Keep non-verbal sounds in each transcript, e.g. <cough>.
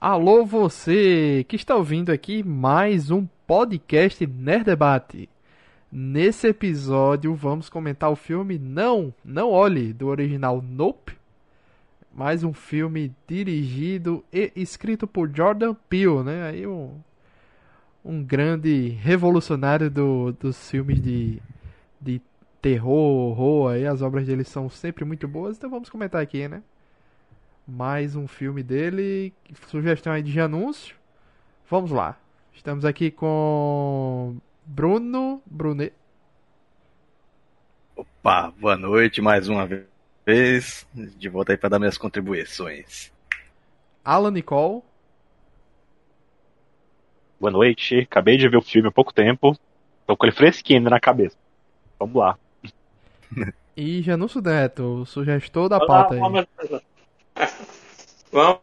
Alô você que está ouvindo aqui mais um podcast Nerd Debate. Nesse episódio vamos comentar o filme Não, Não Olhe, do original Nope. Mais um filme dirigido e escrito por Jordan Peele, né? Aí um, um grande revolucionário do, dos filmes de, de terror, horror. Aí as obras dele são sempre muito boas, então vamos comentar aqui, né? Mais um filme dele. Sugestão aí de anúncio. Vamos lá. Estamos aqui com Bruno Brunet. Opa, boa noite mais uma vez. De volta aí para dar minhas contribuições. Alan Nicole. Boa noite. Acabei de ver o filme há pouco tempo. Tô com ele fresquinho ainda na cabeça. Vamos lá. <laughs> E Janúcio Neto, sugestor da pauta aí. Vamos,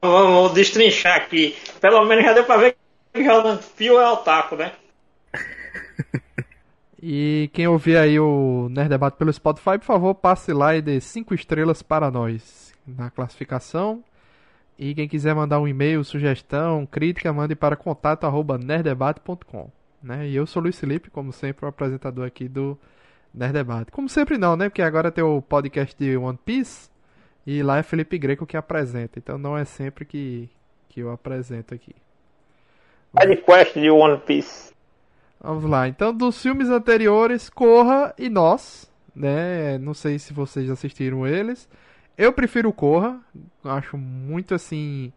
vamos destrinchar aqui. Pelo menos já deu pra ver que Jordan Peele é otaku, né? <laughs> E quem ouvir aí o Nerd Debate pelo Spotify, por favor, passe lá e dê 5 estrelas para nós na classificação. E quem quiser mandar um e-mail, sugestão, crítica, mande para contato@nerddebate.com, né? E eu sou Luiz Felipe, como sempre, o apresentador aqui do Nerd Debate. Como sempre não, né? Porque agora tem o podcast de One Piece e lá é Felipe Greco que apresenta. Então não é sempre que, que eu apresento aqui. Side Quest de One Piece. Vamos lá. Então, dos filmes anteriores, Corra e Nós. Né? Não sei se vocês assistiram eles. Eu prefiro Corra. Acho muito assim.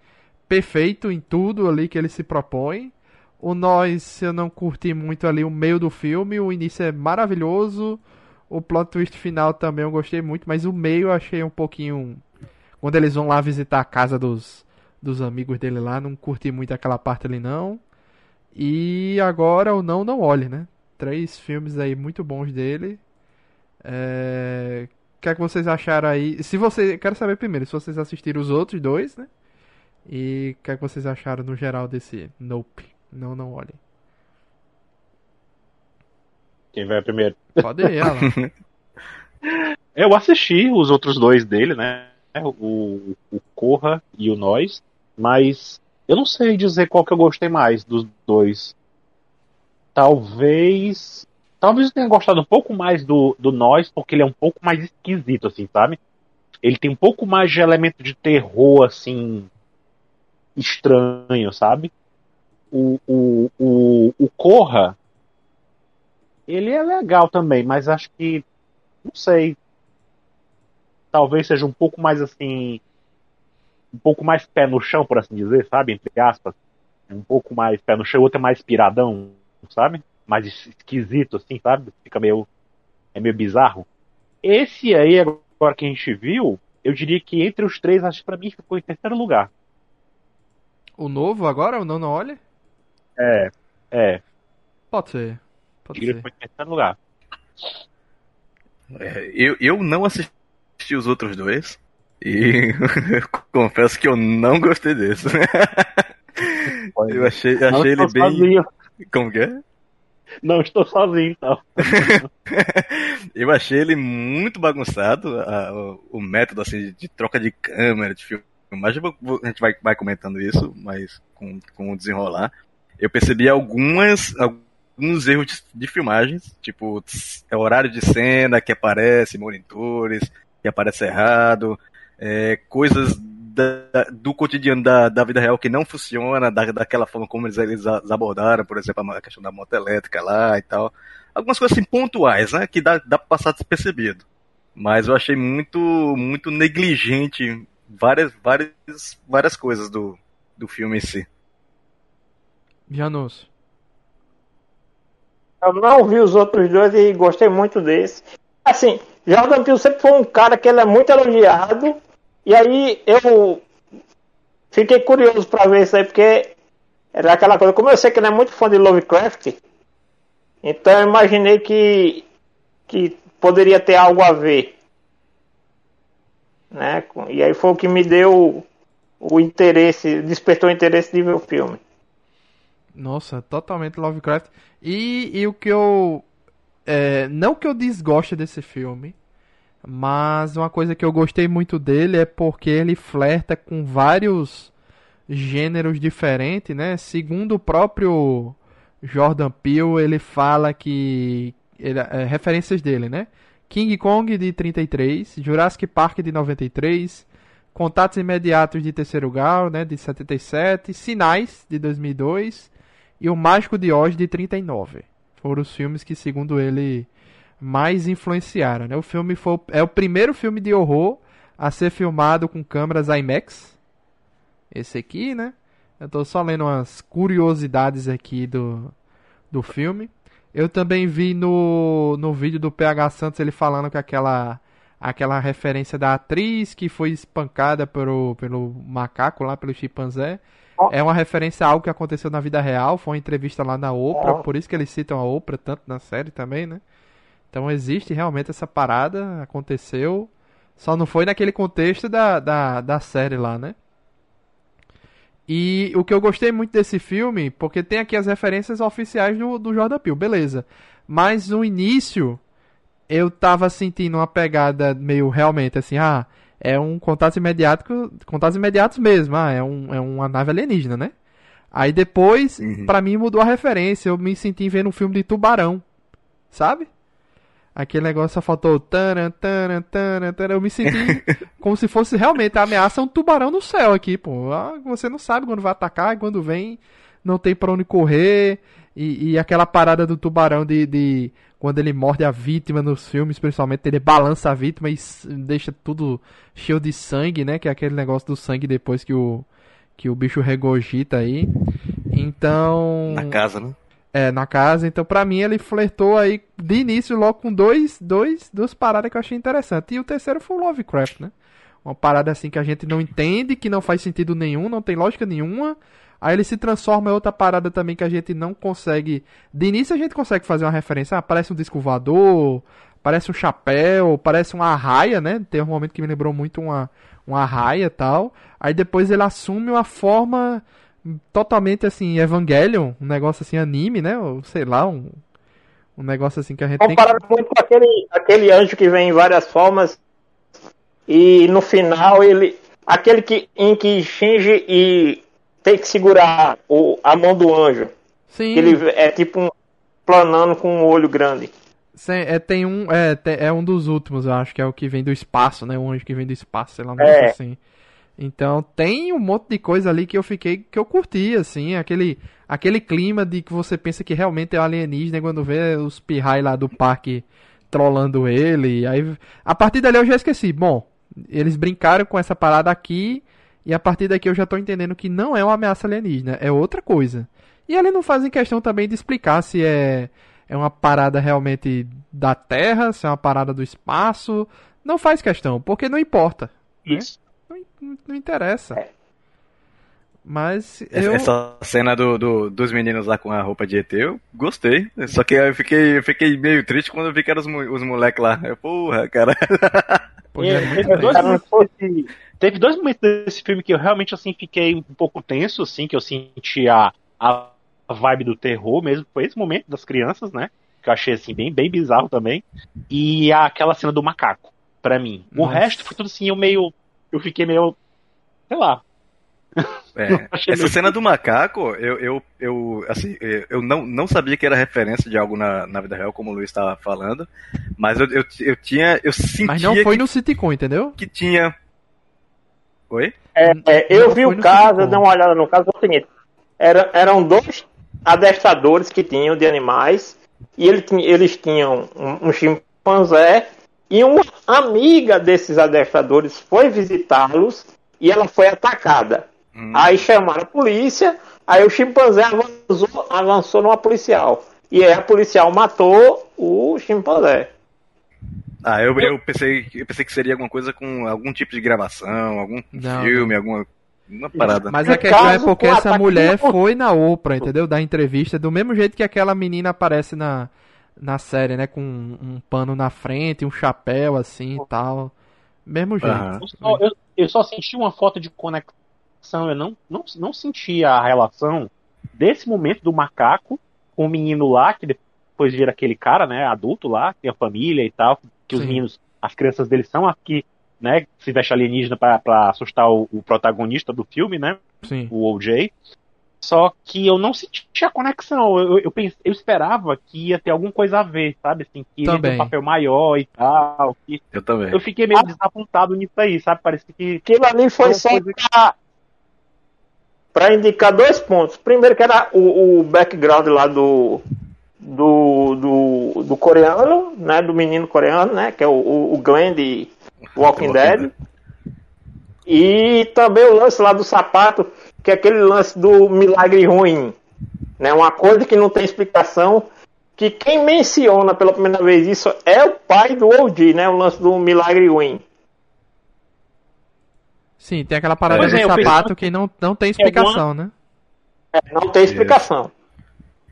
Perfeito em tudo ali que ele se propõe. O Nós, eu não curti muito ali o meio do filme. O início é maravilhoso. O plot twist final também eu gostei muito, mas o meio eu achei um pouquinho. Quando eles vão lá visitar a casa dos, dos amigos dele lá, não curti muito aquela parte ali não. E agora o Não Não Olhe, né? Três filmes aí muito bons dele. É... O que é que vocês acharam aí? Se você. Quero saber primeiro se vocês assistiram os outros dois, né? E o que é que vocês acharam no geral desse Nope? Não, não olhem. Quem vai primeiro? Pode ir, ela. <laughs> Eu assisti os outros dois dele, né? O, o Corra e o Nós, mas eu não sei dizer qual que eu gostei mais dos dois. Talvez. Talvez eu tenha gostado um pouco mais do, do Nós, porque ele é um pouco mais esquisito, assim, sabe? Ele tem um pouco mais de elemento de terror, assim. estranho, sabe? O, o, o, o Corra, ele é legal também, mas acho que. Não sei. Talvez seja um pouco mais assim. Um pouco mais pé no chão, por assim dizer, sabe? Entre aspas. Um pouco mais pé no chão, o outro é mais piradão, sabe? Mais esquisito, assim, sabe? Fica meio. É meio bizarro. Esse aí, agora que a gente viu, eu diria que entre os três, acho que pra mim ficou em terceiro lugar. O novo agora, o Não Não Olhe? É, é. Pode ser. Pode ser. foi em terceiro lugar. É, eu, eu não assisti os outros dois. E <laughs> confesso que eu não gostei desse. eu achei, Não achei estou ele bem. sozinho. Como que é? Não estou sozinho, então. <laughs> eu achei ele muito bagunçado, a- o, o método assim, de, de troca de câmera, de filmagem. A gente vai, vai comentando isso, mas com, com o desenrolar. Eu percebi algumas, alguns erros de, de filmagens, tipo, é horário de cena que aparece, monitores, que aparece errado, é, coisas da- do cotidiano da, da vida real que não funciona da, daquela forma como eles, eles abordaram, por exemplo, a questão da moto elétrica lá e tal. Algumas coisas assim pontuais, né? Que dá, dá pra passar despercebido. Mas eu achei muito, muito negligente várias, várias, várias coisas do, do filme em si. Janus. Eu não vi os outros dois e gostei muito desse. Assim, Jordan Peele sempre foi um cara que ele é muito elogiado. E aí eu fiquei curioso pra ver isso aí, porque era aquela coisa. Como eu sei que ele é muito fã de Lovecraft, então eu imaginei que, que poderia ter algo a ver. Né? E aí foi o que me deu o interesse, despertou o interesse de ver o filme. Nossa, totalmente Lovecraft. E, e o que eu. É, não que eu desgoste desse filme, mas uma coisa que eu gostei muito dele é porque ele flerta com vários gêneros diferentes, né? Segundo o próprio Jordan Peele, ele fala que ele, é, referências dele, né? King Kong de 33, Jurassic Park de 93, Contatos Imediatos de Terceiro Grau, né, de 77, Sinais de 2002 e O Mágico de Oz de 39. Foram os filmes que, segundo ele, mais influenciaram. Né? O filme foi, é o primeiro filme de horror a ser filmado com câmeras IMAX. Esse aqui, né? Eu tô só lendo umas curiosidades aqui do, do filme. Eu também vi no, no vídeo do PH Santos ele falando que aquela aquela referência da atriz que foi espancada pelo, pelo macaco lá, pelo chimpanzé. É uma referência a algo que aconteceu na vida real. Foi uma entrevista lá na Oprah, por isso que eles citam a Oprah tanto na série também, né? Então existe realmente essa parada, aconteceu. Só não foi naquele contexto da, da, da série lá, né? E o que eu gostei muito desse filme, porque tem aqui as referências oficiais do, do Jordan Peele, beleza. Mas no início, eu tava sentindo uma pegada meio realmente assim, ah, é um contato imediato, contatos imediatos mesmo, ah, é, um, é uma nave alienígena, né? Aí depois, uhum. para mim mudou a referência, eu me senti vendo um filme de tubarão, sabe? Aquele negócio só faltou taran, taran, taran, taran. Eu me senti <laughs> como se fosse realmente a ameaça um tubarão no céu aqui, pô. Ah, você não sabe quando vai atacar e quando vem não tem pra onde correr. E, e aquela parada do tubarão de, de, quando ele morde a vítima nos filmes, principalmente ele balança a vítima e deixa tudo cheio de sangue, né? Que é aquele negócio do sangue depois que o que o bicho regogita aí. Então. Na casa, né? É, na casa. Então, pra mim, ele flertou aí de início logo com dois, dois, duas paradas que eu achei interessante. E o terceiro foi o Lovecraft, né? Uma parada assim que a gente não entende, que não faz sentido nenhum, não tem lógica nenhuma. Aí ele se transforma em outra parada também que a gente não consegue. De início a gente consegue fazer uma referência. Ah, parece um disco voador, parece um chapéu, parece uma arraia, né? Tem um momento que me lembrou muito uma, uma arraia e tal. Aí depois ele assume uma forma totalmente assim, Evangelion, um negócio assim, anime, né? Ou sei lá, um, um negócio assim que a gente Comparado tem muito com aquele, aquele anjo que vem em várias formas e no final ele. Aquele que, em que Shinji e tem que segurar o, a mão do anjo. Sim. Ele é tipo um planando com um olho grande. Sim, é, tem um, é, é um dos últimos, eu acho, que é o que vem do espaço, né? O anjo que vem do espaço, sei lá, é. assim. Então tem um monte de coisa ali que eu fiquei que eu curti, assim, aquele aquele clima de que você pensa que realmente é alienígena quando vê os pirrai lá do parque trollando ele. Aí a partir dali eu já esqueci. Bom, eles brincaram com essa parada aqui e a partir daqui eu já tô entendendo que não é uma ameaça alienígena, é outra coisa. E eles não fazem questão também de explicar se é é uma parada realmente da Terra, se é uma parada do espaço. Não faz questão, porque não importa. Né? Isso. Né? não, não interessa. É. Mas eu... Essa cena do, do, dos meninos lá com a roupa de ET, eu gostei. Só que eu fiquei, eu fiquei meio triste quando eu vi que eram os, os moleques lá. Eu, porra, cara. <laughs> é, teve, dois, teve, dois, momentos desse filme que eu realmente assim fiquei um pouco tenso, assim, que eu senti a, a vibe do terror mesmo. Foi esse momento das crianças, né? Que eu achei assim, bem, bem bizarro também. E aquela cena do macaco, para mim. O Nossa. resto foi tudo assim, eu meio eu fiquei meio. sei lá. É, <laughs> essa cena do macaco, eu, eu, eu, assim, eu não, não sabia que era referência de algo na, na vida real, como o Luiz estava falando, mas eu, eu, eu tinha, eu sentia... Mas não foi que, no Citicon, entendeu? Que tinha... Oi? É, é, eu vi o caso, eu dei uma olhada no caso, é o seguinte, era, eram dois adestradores que tinham de animais, e ele, eles tinham um, um chimpanzé e uma amiga desses adestradores foi visitá-los e ela foi atacada. Hum. Aí chamaram a polícia, aí o chimpanzé avançou, avançou numa policial. E aí a policial matou o chimpanzé. Ah, eu, eu, pensei, eu pensei que seria alguma coisa com algum tipo de gravação, algum Não. filme, alguma uma parada. Mas a questão é porque essa mulher foi na Oprah, entendeu? Da entrevista, do mesmo jeito que aquela menina aparece na, na série, né? Com um, um pano na frente, um chapéu assim e tal. Mesmo jeito. Uhum. Eu, só, eu, eu, só senti uma foto de conexão, eu não, não, não senti a relação desse momento do macaco com o menino lá, que depois vira aquele cara, né, adulto lá, tem a família e tal, que Sim. os meninos, as crianças dele são aqui né? Se veste alienígena pra, pra assustar o, o protagonista do filme, né? Sim. O OJ. Só que eu não sentia conexão. Eu, eu, pense- eu esperava que ia ter alguma coisa a ver, sabe? Assim, que ia ter um papel maior e tal. que- Eu também. Eu fiquei meio desapontado nisso aí, sabe? Parece que. Aquilo ali foi só coisa pra, pra indicar dois pontos. Primeiro que era o, o background lá do, do, do, do coreano, né? Do menino coreano, né? Que é o, o, o Glenn de Walking. Dead. E também o lance lá do sapato, que é aquele lance do milagre ruim. Né? Uma coisa que não tem explicação. Que quem menciona pela primeira vez isso é o pai do OG, né? O lance do milagre ruim. Sim, tem aquela parada Pois do é, eu sapato pensava que não, não tem explicação, né? Não tem explicação.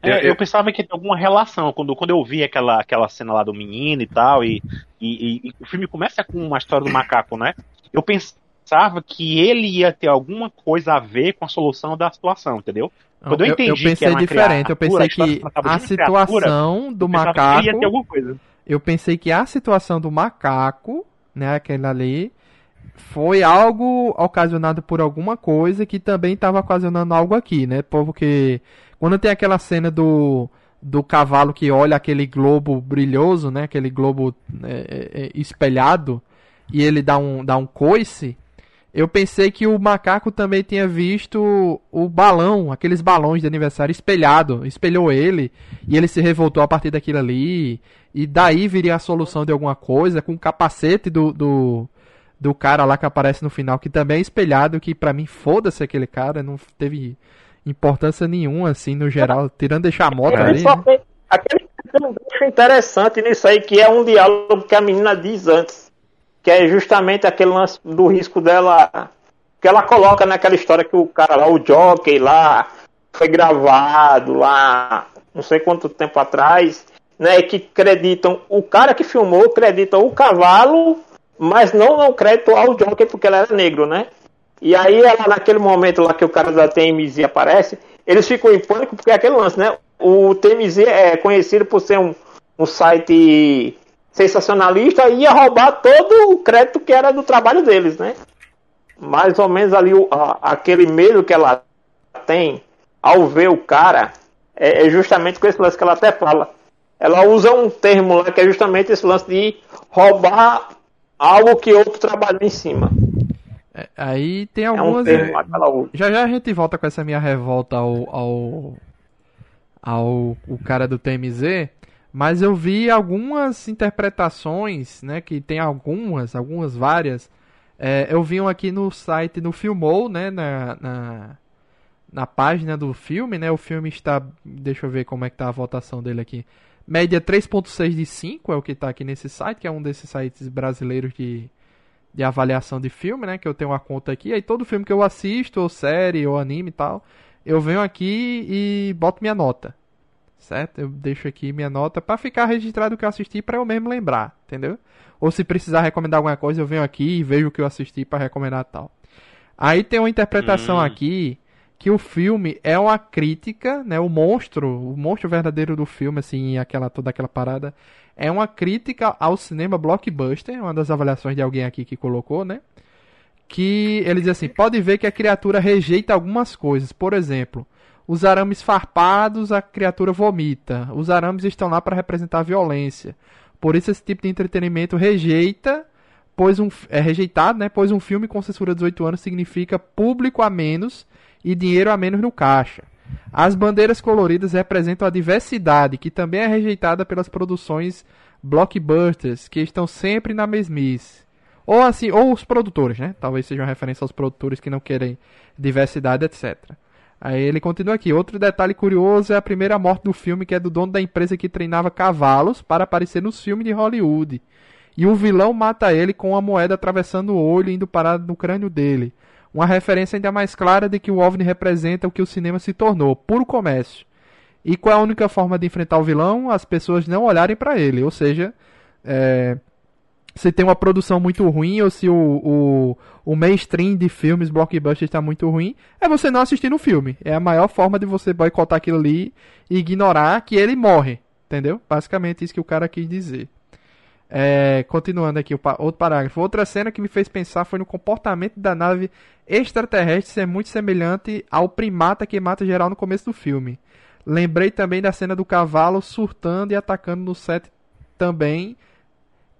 É, Eu- eu, eu- pensava que tinha alguma relação quando, quando eu vi aquela, aquela cena lá do menino e tal, e, e, e- e o filme começa com uma história do macaco, né? Eu pensava que ele ia ter alguma coisa a ver com a solução da situação, entendeu? Quando eu eu, entendi que pensei era uma diferente, eu criatura, pensei a história que de a uma criatura, situação do Eu que macaco. ia ter alguma coisa. Eu pensei que a situação do macaco, né, aquele ali, foi algo ocasionado por alguma coisa que também estava ocasionando algo aqui, né? Porque quando tem aquela cena do, do cavalo que olha aquele globo brilhoso, né? Aquele globo é, é, é, espelhado e ele dá um, dá um coice. Eu pensei que o macaco também tinha visto o balão, aqueles balões de aniversário espelhado, espelhou ele e ele se revoltou a partir daquilo ali. E daí viria a solução de alguma coisa com o capacete do, do, do cara lá que aparece no final, que também é espelhado, que pra mim foda-se aquele cara, não teve importância nenhuma, assim, no geral, tirando deixar a moto ali. só né? Aquele gancho interessante nisso aí, que é um diálogo que a menina diz antes. Que é justamente aquele lance do risco dela. Que ela coloca naquela história que o cara lá, o jockey lá, foi gravado lá, não sei quanto tempo atrás, né? Que acreditam. O cara que filmou acredita o cavalo, mas não dão crédito ao jockey porque ele era negro, né? E aí ela, naquele momento lá que o cara da TMZ aparece, eles ficam em pânico porque é aquele lance, né? O TMZ é conhecido por ser um, um site sensacionalista e ia roubar todo o crédito que era do trabalho deles, né? Mais ou menos ali o- a- aquele medo que ela tem ao ver o cara é, é justamente com esse lance que ela até fala. Ela usa um termo lá que é justamente esse lance de roubar algo que outro trabalhou em cima. É, Aí tem É um algumas. ela usa. Já já a gente volta com essa minha revolta ao. ao. ao o cara do TMZ. Mas eu vi algumas interpretações, né? Que tem algumas, algumas várias. É, eu vi um aqui no site, no Filmou, né? Na, na, na página do filme, né? O filme está. Deixa eu ver como é que tá a votação dele aqui. Média 3.6 de 5 é o que tá aqui nesse site, que é um desses sites brasileiros de, de avaliação de filme, né? Que eu tenho uma conta aqui. Aí todo filme que eu assisto, ou série, ou anime e tal, eu venho aqui e boto minha nota. Certo? Eu deixo aqui minha nota pra ficar registrado o que eu assisti pra eu mesmo lembrar, entendeu? Ou se precisar recomendar alguma coisa, eu venho aqui e vejo o que eu assisti pra recomendar tal. Aí tem uma interpretação Hum. aqui que o filme é uma crítica, né? O monstro, o monstro verdadeiro do filme, assim, aquela toda aquela parada, é uma crítica ao cinema blockbuster, uma das avaliações de alguém aqui que colocou, né? Que ele diz assim: pode ver que a criatura rejeita algumas coisas. Por exemplo, os arames farpados, a criatura vomita. Os arames estão lá para representar a violência. Por isso esse tipo de entretenimento rejeita, pois um é rejeitado, né? Pois um filme com censura de 18 anos significa público a menos e dinheiro a menos no caixa. As bandeiras coloridas representam a diversidade, que também é rejeitada pelas produções blockbusters, que estão sempre na mesmice. Ou assim, ou os produtores, né? Talvez seja uma referência aos produtores que não querem diversidade, etc. Aí ele continua aqui. Outro detalhe curioso é a primeira morte do filme, que é do dono da empresa que treinava cavalos para aparecer nos filmes de Hollywood. E o vilão mata ele com uma moeda atravessando o olho e indo parar no crânio dele. Uma referência ainda mais clara de que o OVNI representa o que o cinema se tornou, puro comércio. E qual é a única forma de enfrentar o vilão? As pessoas não olharem para ele. Ou seja, é, se tem uma produção muito ruim ou se o, o, o mainstream de filmes blockbuster está muito ruim, é você não assistir no filme. É a maior forma de você boicotar aquilo ali e ignorar que ele morre. Entendeu? Basicamente isso que o cara quis dizer. É, continuando aqui, outro parágrafo. Outra cena que me fez pensar foi no comportamento da nave extraterrestre ser muito semelhante ao primata que mata geral no começo do filme. Lembrei também da cena do cavalo surtando e atacando no set também.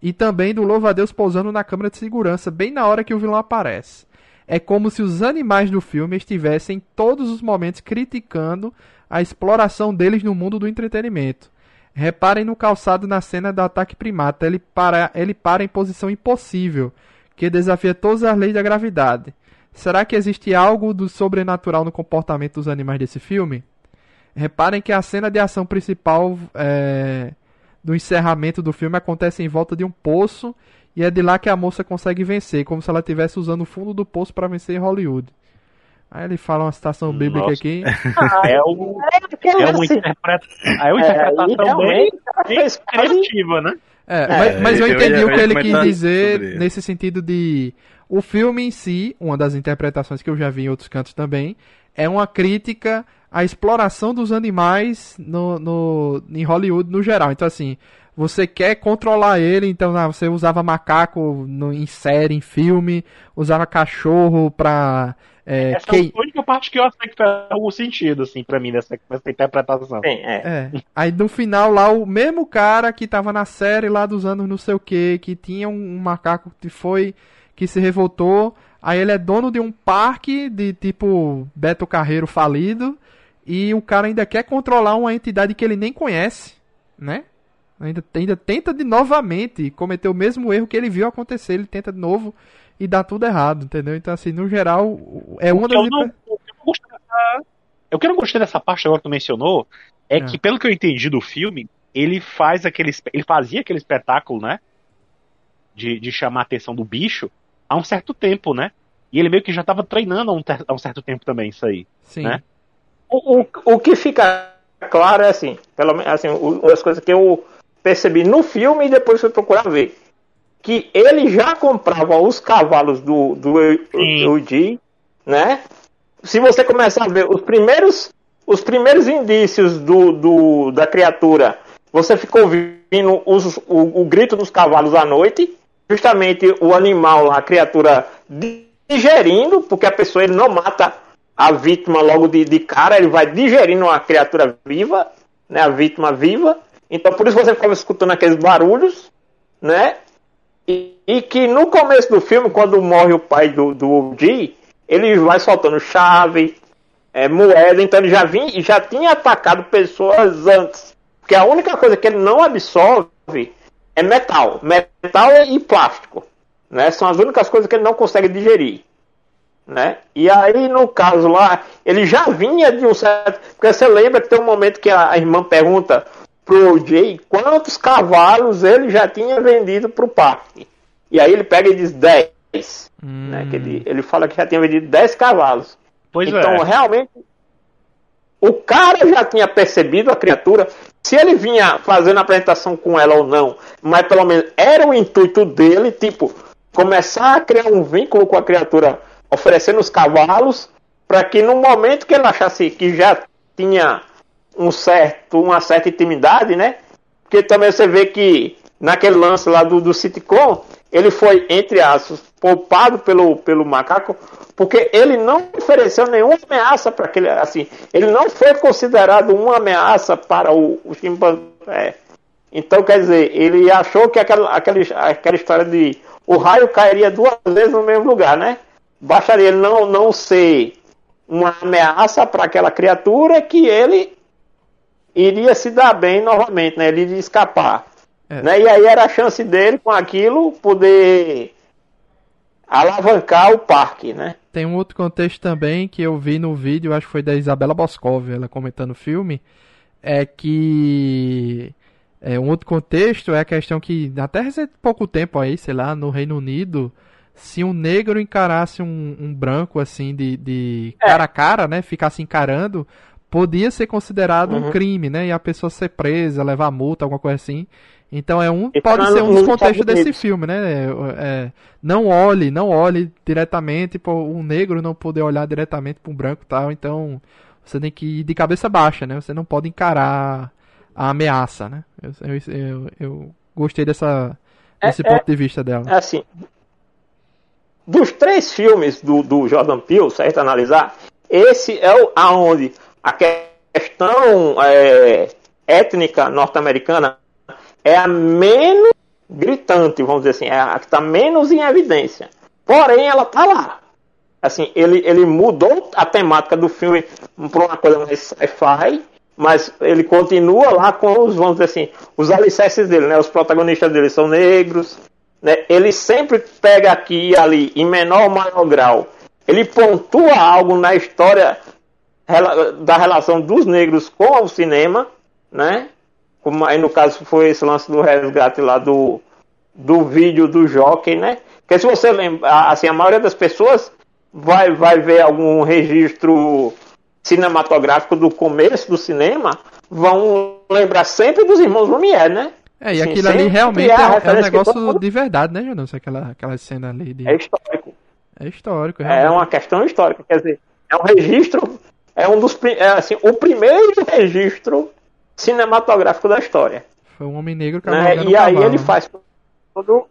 E também do louva-a-Deus pousando na câmera de segurança, bem na hora que o vilão aparece. É como se os animais do filme estivessem em todos os momentos criticando a exploração deles no mundo do entretenimento. Reparem no calçado na cena do ataque primata. Ele para, ele para em posição impossível, que desafia todas as leis da gravidade. Será que existe algo do sobrenatural no comportamento dos animais desse filme? Reparem que a cena de ação principal é, do encerramento do filme acontece em volta de um poço e é de lá que a moça consegue vencer, como se ela estivesse usando o fundo do poço para vencer em Hollywood. Aí ele fala uma citação bíblica Nossa. aqui. <laughs> É, um, aquele é uma, assim, interpreta, é uma é, interpretação e bem, bem criativa, né? É, mas, mas eu eu entendi ia- o eu que ele quis dizer nesse sentido de o filme em si, uma das interpretações que eu já vi em outros cantos também, é uma crítica à exploração dos animais no, no, em Hollywood no geral. Então assim, você quer controlar ele, então ah, você usava macaco no, em série, em filme, usava cachorro pra é, Essa quei- é a única parte que eu achei que faz algum sentido, assim, pra mim, nessa, nessa interpretação. Sim, é. É. Aí no final lá, o mesmo cara que tava na série lá dos anos não sei o que, que tinha um macaco que foi. que se revoltou. Aí ele é dono de um parque de tipo Beto Carreiro falido. E o cara ainda quer controlar uma entidade que ele nem conhece, né? Ainda, ainda tenta de novamente cometer o mesmo erro que ele viu acontecer. Ele tenta de novo e dá tudo errado, entendeu? Então, assim, no geral, é uma das. eu não, o que eu não gostei dessa, o que eu não gostei dessa parte agora que tu mencionou é É. que, pelo que eu entendi do filme, ele faz aquele, ele fazia aquele espetáculo, né? De, de chamar a atenção do bicho há um certo tempo, né? E ele meio que já estava treinando há um, ter- há um certo tempo também, isso aí. Sim. né? O, o, o que fica claro é assim, pelo menos assim, o- uma das coisas que eu percebi no filme e depois fui procurar ver. Que ele já comprava os cavalos do, do. Eugene, né? Se você começar a ver os primeiros, os primeiros indícios do, do, da criatura, você ficou ouvindo os, o, o grito dos cavalos à noite, justamente o animal, a criatura digerindo, porque a pessoa ele não mata a vítima logo de, de cara, ele vai digerindo a criatura viva, né, a vítima viva. Então por isso você ficava escutando aqueles barulhos, né? E, e que no começo do filme, quando morre o pai do, do OG, ele vai soltando chave, é, moeda, então ele já, vinha, já tinha atacado pessoas antes. Porque a única coisa que ele não absorve é metal. Metal e plástico. Né? São as únicas coisas que ele não consegue digerir. Né? E aí, no caso lá, ele já vinha de um certo. Porque você lembra que tem um momento que a a irmã pergunta pro Jay quantos cavalos ele já tinha vendido pro parque. E aí ele pega e diz 10. Hum, Né? Que ele, ele fala que já tinha vendido 10 cavalos. Pois então, é. realmente, o cara já tinha percebido a criatura. Se ele vinha fazendo a apresentação com ela ou não, mas pelo menos era o intuito dele, tipo, começar a criar um vínculo com a criatura, oferecendo os cavalos, para que no momento que ele achasse que já tinha um certo, uma certa intimidade, né? Porque também você vê que naquele lance lá do, do sitcom, ele foi, entre aspas, poupado pelo, pelo macaco, porque ele não ofereceu nenhuma ameaça para aquele. Assim, ele não foi considerado uma ameaça para o, o chimpanzé. Então, quer dizer, ele achou que aquela, aquela, aquela história de o raio cairia duas vezes no mesmo lugar, né? Bastaria ele não, não ser uma ameaça para aquela criatura que ele iria se dar bem novamente, né? Ele iria escapar. É. Né? E aí era a chance dele, com aquilo, poder alavancar o parque, né? Tem um outro contexto também que eu vi no vídeo, acho que foi da Isabela Boscov, ela comentando o filme, é que é, um outro contexto é a questão que até recente pouco tempo aí, sei lá, no Reino Unido, se um negro encarasse um, um branco assim de, de cara a cara, né, ficasse encarando, podia ser considerado um Uhum. crime, né, e a pessoa ser presa, levar multa, alguma coisa assim. Então é um pode tá ser um dos contextos desse filme, né? É, é, não olhe, não olhe diretamente, pô, um negro não poder olhar diretamente para um branco e tal, então você tem que ir de cabeça baixa, né? Você não pode encarar a ameaça, né? Eu, eu, eu, eu gostei dessa, esse é- ponto de vista dela. É assim, dos três filmes do, do Jordan Peele, certo analisar, esse é o aonde a questão é, étnica norte-americana é a menos gritante, vamos dizer assim, é a que está menos em evidência. Porém, ela tá lá. Assim, ele, ele mudou a temática do filme para uma coisa mais sci-fi, mas ele continua lá com os, vamos dizer assim, os alicerces dele, né? Os protagonistas dele são negros, né? Ele sempre pega aqui e ali, em menor ou maior grau, ele pontua algo na história da relação dos negros com o cinema, né? Como aí no caso foi esse lance do resgate lá do, do vídeo do Jockey, né? Porque se você lembra, assim, a maioria das pessoas vai, vai ver algum registro cinematográfico do começo do cinema, vão lembrar sempre dos irmãos Lumière, né? É, e Sim, aquilo ali realmente é é, é um que negócio todo de verdade, né, Janus? Aquela, aquela cena ali de... É histórico. É histórico, É realmente. uma questão histórica, quer dizer, é um registro, é um dos, é assim, o primeiro registro cinematográfico da história. Foi um homem negro né? E aí cavalo, ele faz todo.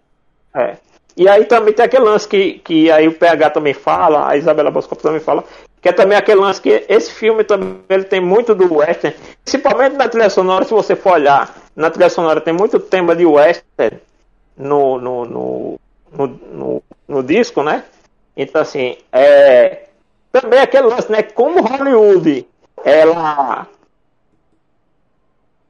É. E aí também tem aquele lance que, que aí o PH também fala, a Isabela Bosco também fala, que é também aquele lance que esse filme também ele tem muito do western, principalmente na trilha sonora, se você for olhar, na trilha sonora tem muito tema de western no, no, no, no, no, no disco, né? Então assim, é, também aquele lance, né? Como Hollywood ela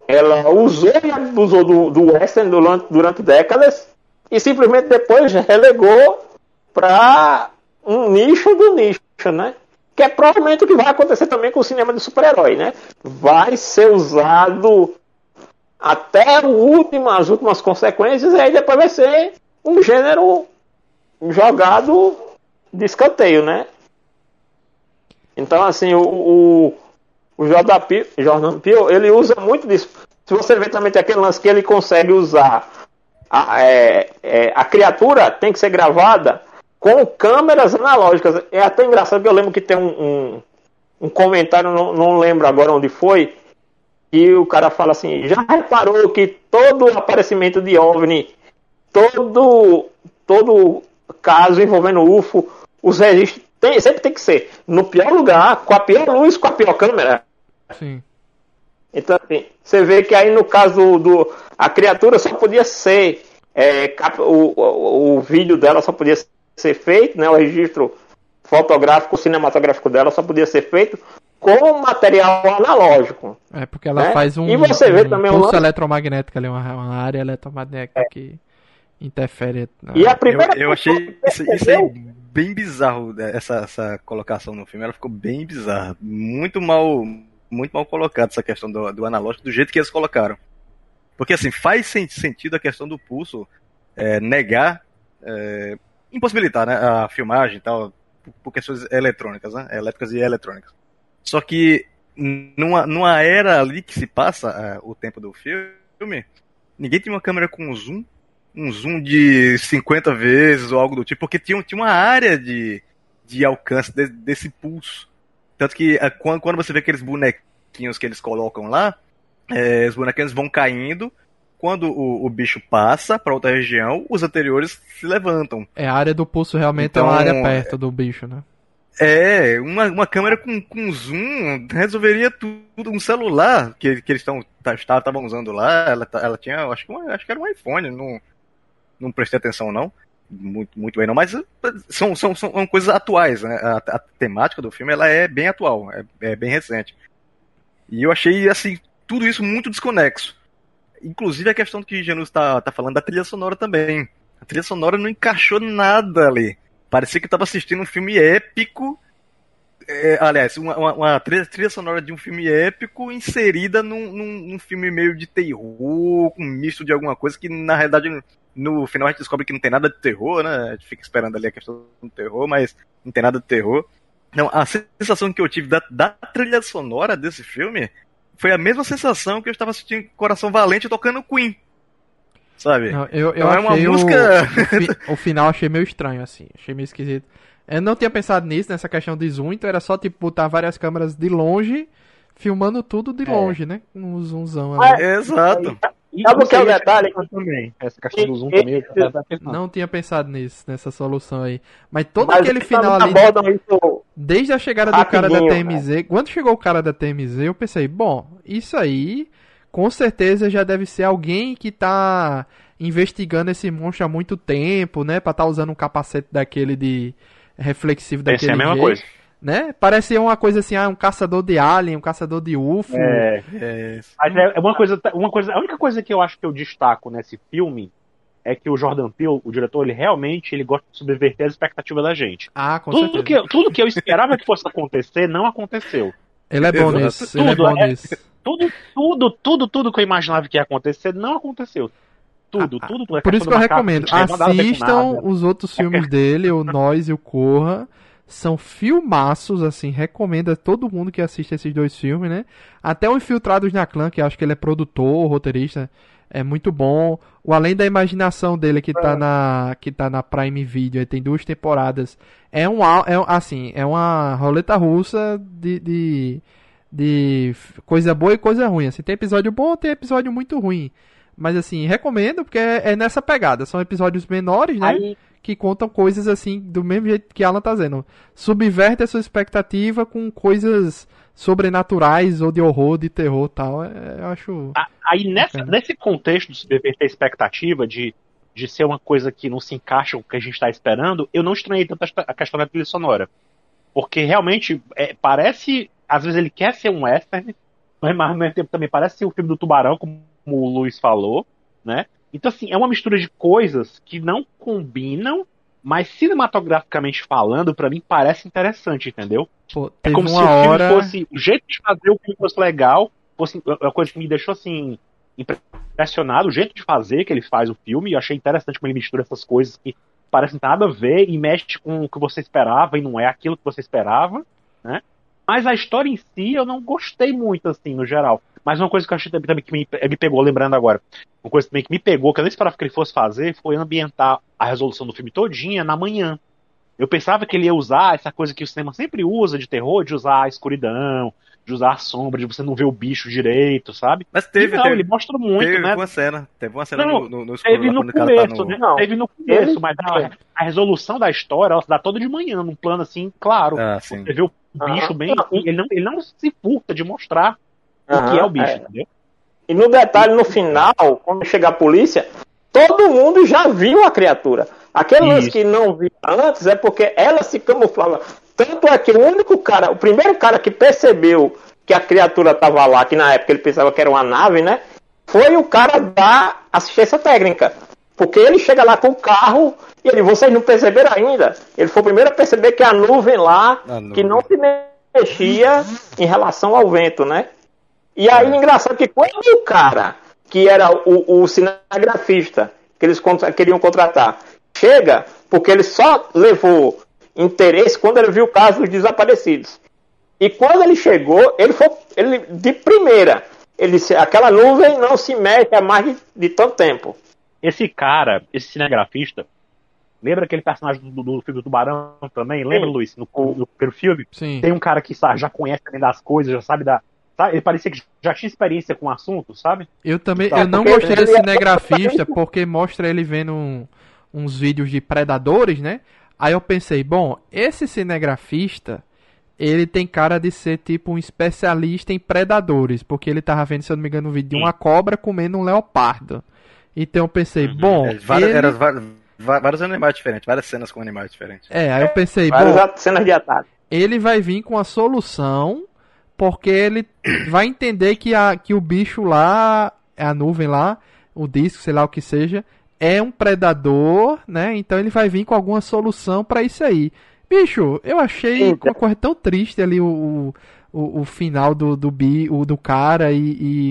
ela usou e abusou do, do western durante, durante décadas e simplesmente depois relegou para um nicho do nicho, né? Que é provavelmente o que vai acontecer também com o cinema de super-herói, né? Vai ser usado até o último, as últimas consequências, e aí depois vai ser um gênero jogado de escanteio, né? Então, assim, o, o, o Jordan Peele, Jordan Peele, ele usa muito disso. Se você ver também tem aquele lance que ele consegue usar a, é, é, a criatura tem que ser gravada com câmeras analógicas. É até engraçado que eu lembro que tem um, um, um comentário, não, não lembro agora onde foi, e o cara fala assim, já reparou que todo aparecimento de OVNI, todo, todo caso envolvendo UFO, os registros tem, sempre tem que ser no pior lugar, com a pior luz, com a pior câmera. Sim. Então, assim, você vê que aí no caso do. do- a criatura só podia ser. é, cap- o, o, o vídeo dela só podia ser feito, né? O registro fotográfico, cinematográfico dela só podia ser feito com material analógico. É porque ela Né? faz um, E você vê um também o pulso eletromagnético ali, uma, uma área eletromagnética que interfere. na- E a Eu, primeira eu pessoa achei isso, isso aí bem bizarro, né, essa, essa colocação no filme. Ela ficou bem bizarra. Muito mal, muito mal colocada essa questão do, do analógico, do jeito que eles colocaram. Porque assim, faz sen- sentido a questão do pulso é, negar, é, impossibilitar né, a filmagem e tal, por, por questões eletrônicas, né? Elétricas e eletrônicas. Só que numa, numa era ali que se passa é, o tempo do filme, ninguém tinha uma câmera com zoom um zoom de 50 vezes ou algo do tipo, porque tinha, tinha uma área de, de alcance de- desse pulso. Tanto que eh, quando, quando você vê aqueles bonequinhos que eles colocam lá, eh, os bonequinhos vão caindo. Quando o, o bicho passa para outra região, os anteriores se levantam. É, a área do pulso realmente Então, é uma área perto do bicho, né? É, uma, uma câmera com, com zoom resolveria tudo. Um celular que, que eles estavam usando lá, ela, tá- ela tinha, acho que, uma- acho que era um iPhone, não, não prestei atenção não, muito, muito bem não, mas são, são, são coisas atuais, né? A, a temática do filme ela é bem atual, é, é bem recente. E eu achei, assim, tudo isso muito desconexo. Inclusive a questão que o Janus tá, tá falando da trilha sonora também. A trilha sonora não encaixou nada ali. Parecia que eu tava assistindo um filme épico. é, aliás, uma, uma, uma trilha, trilha sonora de um filme épico inserida num, num, num filme meio de terror, um misto de alguma coisa que na realidade no, final a gente descobre que não tem nada de terror, né? A gente fica esperando ali a questão do terror, mas não tem nada de terror. Não, a sensação que eu tive da, da trilha sonora desse filme foi a mesma sensação que eu estava assistindo Coração Valente tocando Queen. Sabe? Não, eu, eu Então é uma o- música- o, fi- o final achei meio estranho, assim. Achei meio esquisito. Eu não tinha pensado nisso, nessa questão de zoom, então era só, tipo, botar várias câmeras de longe, filmando tudo de É. longe, né? Um zoomzão ali. Exato. Sabe o que é o detalhe? pensado também. Essa questão do zoom E- também. Não tinha pensado nisso, nessa solução aí. Mas todo Mas aquele final ali, isso desde a chegada do cara da TMZ, quando chegou o cara da TMZ, eu pensei, bom, isso aí com certeza já deve ser alguém que tá investigando esse monstro há muito tempo, né? Pra tá usando um capacete daquele de reflexivo Pensei daquele a mesma jeito, coisa. Né? Parecia uma coisa assim, ah, um caçador de alien, um caçador de UFO. É, É, mas é uma coisa, uma coisa, a única coisa que eu acho que eu destaco nesse filme é que o Jordan Peele, o diretor, ele realmente ele gosta de subverter as expectativas da gente. Ah, com Tudo certeza. que, eu- tudo que eu esperava que fosse acontecer não aconteceu. Ele é bom Exato. nisso, ele é Tudo, bom é- nisso. Tudo, tudo, tudo, tudo que eu imaginava que ia acontecer não aconteceu. Tudo, Ah, tudo, tudo. A Por isso que eu macaco, recomendo, assistam os outros filmes dele, o Nós e o Corra. São filmaços, assim, recomendo a todo mundo que assiste esses dois filmes, né? Até o Infiltrados na Clã, que acho que ele é produtor, roteirista, é muito bom. O Além da Imaginação dele, que tá na, que tá na Prime Video, tem duas temporadas. É um, é, assim, é uma roleta russa de, de, de coisa boa e coisa ruim. Assim, tem episódio bom, tem episódio muito ruim. Mas assim, recomendo porque é, é nessa pegada. São episódios menores, né? Aí, Que contam coisas assim, do mesmo jeito que Alan tá dizendo. Subverte a sua expectativa com coisas sobrenaturais ou de horror, de terror e tal. É, eu acho. aí nessa, nesse contexto de subverter a expectativa, de, de ser uma coisa que não se encaixa com o que a gente está esperando, eu não estranhei tanto a questão da trilha sonora. Porque realmente é, parece. Às vezes ele quer ser um western, mas ao mesmo tempo também parece ser o filme do Tubarão, como o Luiz falou, né? Então, assim, é uma mistura de coisas que não combinam, mas cinematograficamente falando, pra mim parece interessante, entendeu? Pô, É como se o uma filme hora. fosse. O jeito de fazer o filme fosse legal, fosse uma coisa que me deixou assim. Impressionado, o jeito de fazer que ele faz o filme, eu achei interessante como ele mistura essas coisas que parecem nada a ver e mexe com o que você esperava e não é aquilo que você esperava, né? Mas a história em si eu não gostei muito, assim, no geral. Mas uma coisa que eu achei também também que me, me pegou, lembrando agora, uma coisa também que me pegou, que eu nem esperava que ele fosse fazer, foi ambientar a resolução do filme todinha na manhã. Eu pensava que ele ia usar essa coisa que o cinema sempre usa de terror, de usar a escuridão, de usar a sombra, de você não ver o bicho direito, sabe? Mas teve, E não, teve, ele mostra muito, teve né? uma cena. Teve uma cena Não, no, no, no escuro Teve lá no quando o cara tá começo, no... né? Não. Teve no começo, Ele- mas a, a resolução da história, ela se dá toda de manhã, num plano assim, claro. Ah, sim. Você vê o bicho Aham. bem. Não, Ele não, ele não se furta de mostrar o que é o bicho, é. entendeu? E no detalhe, no final, quando chega a polícia, todo mundo já viu a criatura. Aquele lance Isso. que não viu antes é porque ela se camuflava. Tanto é que o único cara, o primeiro cara que percebeu que a criatura estava lá, que na época ele pensava que era uma nave, né? Foi o cara da assistência técnica. Porque ele chega lá com o carro e ele, vocês não perceberam ainda? Ele foi o primeiro a perceber que a nuvem lá, A nuvem. que não se mexia em relação ao vento, né? E aí, É. engraçado que quando o cara, que era o, o cinegrafista, que eles queriam contratar, chega, porque ele só levou interesse quando ele viu o caso dos desaparecidos. E quando ele chegou, ele foi ele, de primeira. Ele disse, aquela nuvem não se mexe há mais de, de tanto tempo. Esse cara, esse cinegrafista, lembra aquele personagem do, do filme do Tubarão também? Lembra, Sim. Luiz? No, no primeiro filme? Sim. Tem um cara que sabe, já conhece também das coisas, já sabe da. Sabe? Ele parecia que já tinha experiência com o assunto, sabe? Eu também, Tá, eu não porque gostei desse é- cinegrafista porque mostra ele vendo um- uns vídeos de predadores, né? Aí eu pensei, bom, esse cinegrafista, ele tem cara de ser tipo um especialista em predadores, porque ele tava vendo, se eu não me engano, um vídeo de uma cobra comendo um leopardo. Então eu pensei, bom, É, várias, ele- vários animais diferentes, várias cenas com animais diferentes. é, aí eu pensei, Várias bom, cenas de ataque. ele vai vir com a solução, porque ele vai entender que, a, que o bicho lá, a nuvem lá, o disco, sei lá o que seja, é um predador, né? Então ele vai vir com alguma solução pra isso aí. Bicho, eu achei Sim, uma coisa tão triste ali o, o, o final do, do, bi, o, do cara e,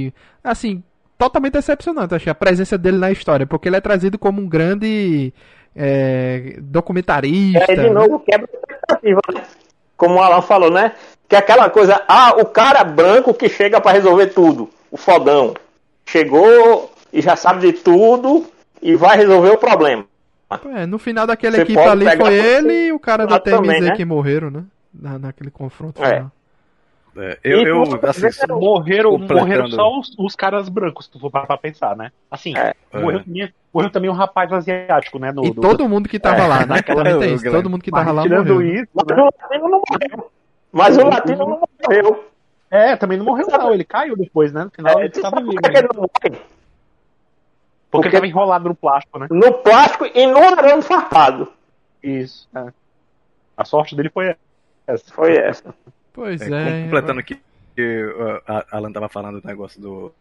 e, assim, totalmente decepcionante, achei a presença dele na história, porque ele é trazido como um grande é, documentarista. É, de né? novo, quebra a expectativa, né? Como o Alan falou, né? Que é aquela coisa, ah, o cara branco que chega pra resolver tudo, o fodão. Chegou e já sabe de tudo e vai resolver o problema. É, no final daquela Você equipe ali foi ele e o cara da TMZ também, né? que morreram, né? Na, naquele confronto É. final. É, eu, eu, assim, morreram, completando. morreram só os, os caras brancos, se tu for parar pra pensar, né? Assim, É. morreu, também, morreu também um rapaz asiático, né? No, E do- todo mundo que tava É, lá, <laughs> né? isso. Todo mundo que tava lá tirando morreu. isso, Mas né? o latino não morreu. Mas o latino não morreu. É, também não morreu não, ele caiu depois, né? No final É, ele tava sabe por vivo. que ele não morre? Porque porque- ele tava enrolado no plástico, né? No plástico e no arame farpado. Isso. é. A sorte dele foi essa. Foi essa. Pois É, é. completando aqui, que uh, a Alan tava falando do negócio do.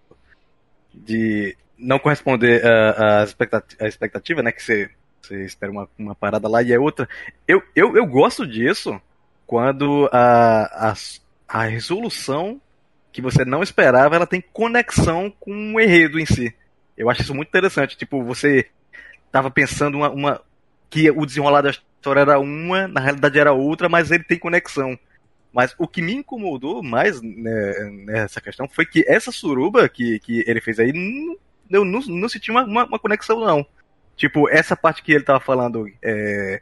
de não corresponder à à expectati- à expectativa, né? Que você, você espera uma, uma parada lá e é outra. Eu, eu, eu gosto disso quando a, a, a resolução que você não esperava ela tem conexão com o enredo em si. Eu acho isso muito interessante. Tipo, você tava pensando uma, uma que o desenrolar da história era uma, na realidade era outra, mas ele tem conexão. Mas o que me incomodou mais né, nessa questão foi que essa suruba que, que ele fez aí, não, eu não, não senti uma, uma, uma conexão, não. Tipo, essa parte que ele tava falando é,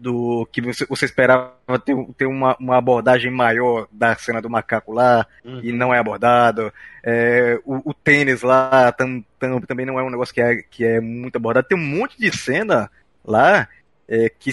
do que você, você esperava ter, ter uma, uma abordagem maior da cena do macaco lá, e não é abordado. É, o, o tênis lá tam, tam- também não é um negócio que é, que é muito abordado. Tem um monte de cena lá é, que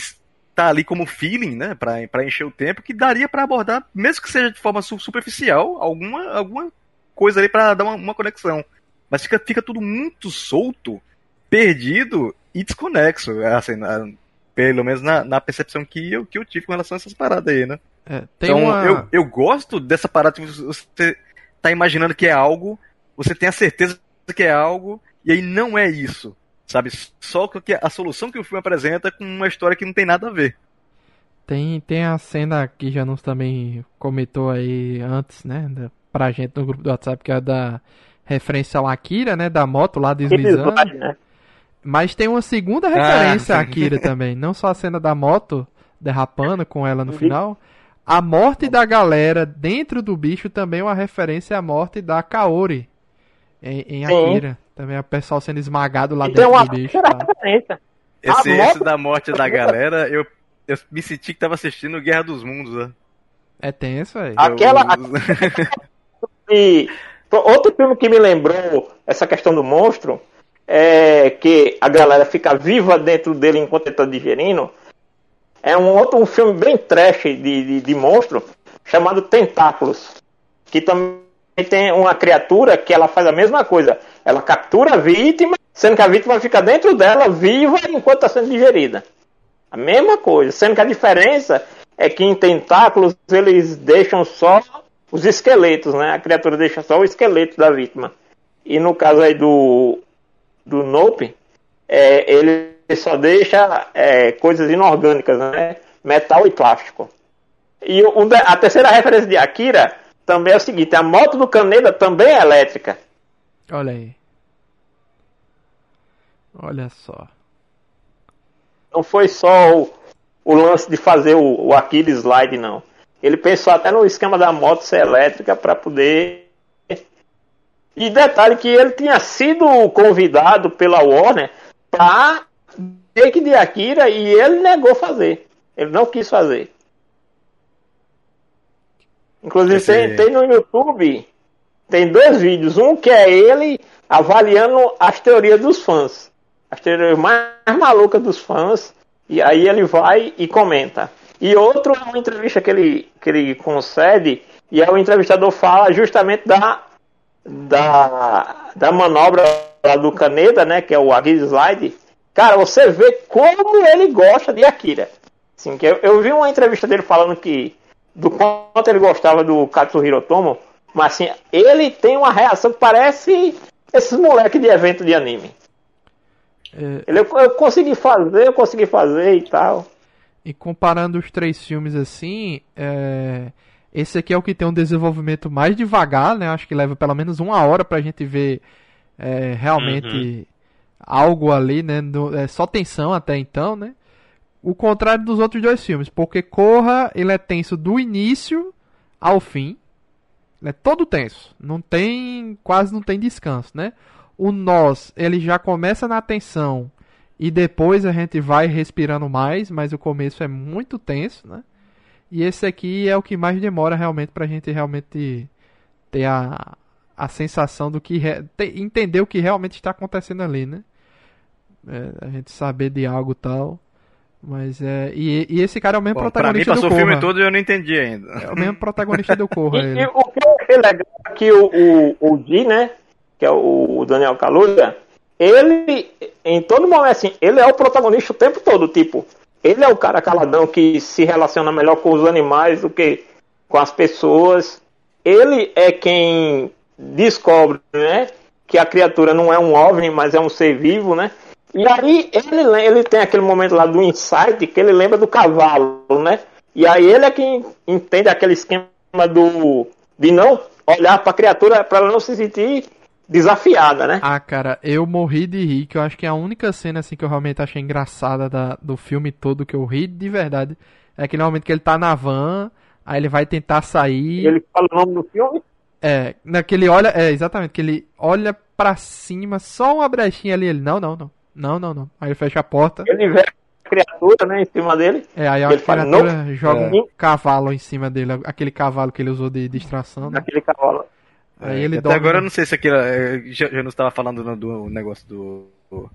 tá ali como feeling, né, pra, pra encher o tempo, que daria pra abordar, mesmo que seja de forma su- superficial, alguma, alguma coisa ali pra dar uma, uma conexão. Mas fica, fica tudo muito solto, perdido e desconexo, assim, na- pelo menos na, na percepção que eu, que eu tive com relação a essas paradas aí, né? É, então, uma... eu, eu gosto dessa parada que você tá imaginando que é algo, você tem a certeza que é algo, e aí não é isso. Sabe? Só que a solução que o filme apresenta com uma história que não tem nada a ver. Tem, tem a cena que Janus também comentou aí antes, né? Da, pra gente no grupo do WhatsApp, que é da referência ao Akira, né? Da moto lá deslizando. Slide, né? Mas tem uma segunda referência a Akira <laughs> também. Não só a cena da moto derrapando com ela no Uhum. final. A morte da galera dentro do bicho também é uma referência à morte da Kaori em, em Sim. Akira. Também o pessoal sendo esmagado lá dentro uma do bicho. Tá? Esse, esse da morte da galera, eu, eu me senti que tava assistindo Guerra dos Mundos, né? É tenso, velho. Aquela- Eu- <laughs> E outro filme que me lembrou essa questão do monstro é que a galera fica viva dentro dele enquanto ele está digerindo. É um outro um filme bem trash de, de, de monstro chamado Tentáculos, que também tem uma criatura que ela faz a mesma coisa. Ela captura a vítima, sendo que a vítima fica dentro dela viva enquanto está sendo digerida. A mesma coisa, sendo que a diferença é que em tentáculos eles deixam só os esqueletos, né? A criatura deixa só o esqueleto da vítima. E no caso aí do do Nope, é, ele só deixa é, coisas inorgânicas, né? Metal e plástico. E o- a terceira referência de Akira também é o seguinte: a moto do Caneda também é elétrica. Olha aí. Olha só. Não foi só o, o lance de fazer o, o Aquiles slide, não. Ele pensou até no esquema da moto ser elétrica para poder. E detalhe que ele tinha sido convidado pela Warner para take de Akira e ele negou fazer. Ele não quis fazer. Inclusive Esse- tem, tem no YouTube tem dois vídeos, um que é ele avaliando as teorias dos fãs, as teorias mais malucas dos fãs, e aí ele vai e comenta. E outro é uma entrevista que ele, que ele concede, e aí o entrevistador fala justamente da, da, da manobra do Caneda, né, que é o Aguirre Slide. Cara, você vê como ele gosta de Akira. Assim, que eu, eu vi uma entrevista dele falando que do quanto ele gostava do Katsuhiro Otomo, mas assim, ele tem uma reação que parece esses moleques de evento de anime. É, Ele, eu, eu consegui fazer, eu consegui fazer e tal. E comparando os três filmes assim, é, esse aqui é o que tem um desenvolvimento mais devagar, né? Acho que leva pelo menos uma hora pra gente ver é, realmente algo ali, né? No- é só tensão até então, né? O contrário dos outros dois filmes, porque Corra ele é tenso do início ao fim, é todo tenso, não tem quase não tem descanso, né? O Nós ele já começa na tensão e depois a gente vai respirando mais, mas o começo é muito tenso, né? E esse aqui é o que mais demora realmente pra gente realmente ter a, a sensação do que. Re, ter, entender o que realmente está acontecendo ali, né? É, a gente saber de algo tal. Mas é. E, e esse cara é o mesmo Bom, pra mim protagonista passou do o filme Corra. todo e eu não entendi ainda. É o mesmo protagonista do Corra. <laughs> E, e ele. o que eu achei legal é que o, o, o Di, né? Que é o, o Daniel Kaluuya, ele, em todo momento, assim, ele é o protagonista o tempo todo, tipo, ele é o cara caladão que se relaciona melhor com os animais do que com as pessoas. Ele é quem descobre, né? Que a criatura não é um OVNI, mas é um ser vivo, né? E aí ele, le- ele tem aquele momento lá do insight que ele lembra do cavalo, né? E aí ele é quem entende aquele esquema do de não olhar para a criatura para ela não se sentir desafiada, né? Ah, cara, eu morri de rir, que eu acho que a única cena assim que eu realmente achei engraçada da, do filme todo que eu ri de verdade é aquele momento que ele tá na van, aí ele vai tentar sair. Ele fala o nome do filme. É, naquele olha, é exatamente, que ele olha pra cima, só uma brechinha ali, ele não, não, não. Não, não, não. Aí ele fecha a porta. Ele vê a criatura, né, em cima dele. É, aí a ele fala, criatura joga É. um cavalo em cima dele, aquele cavalo que ele usou de distração, né? Naquele cavalo. Aí ele Até dorme. agora eu não sei se aquilo. é, Já, já não estava falando no- do negócio do. do,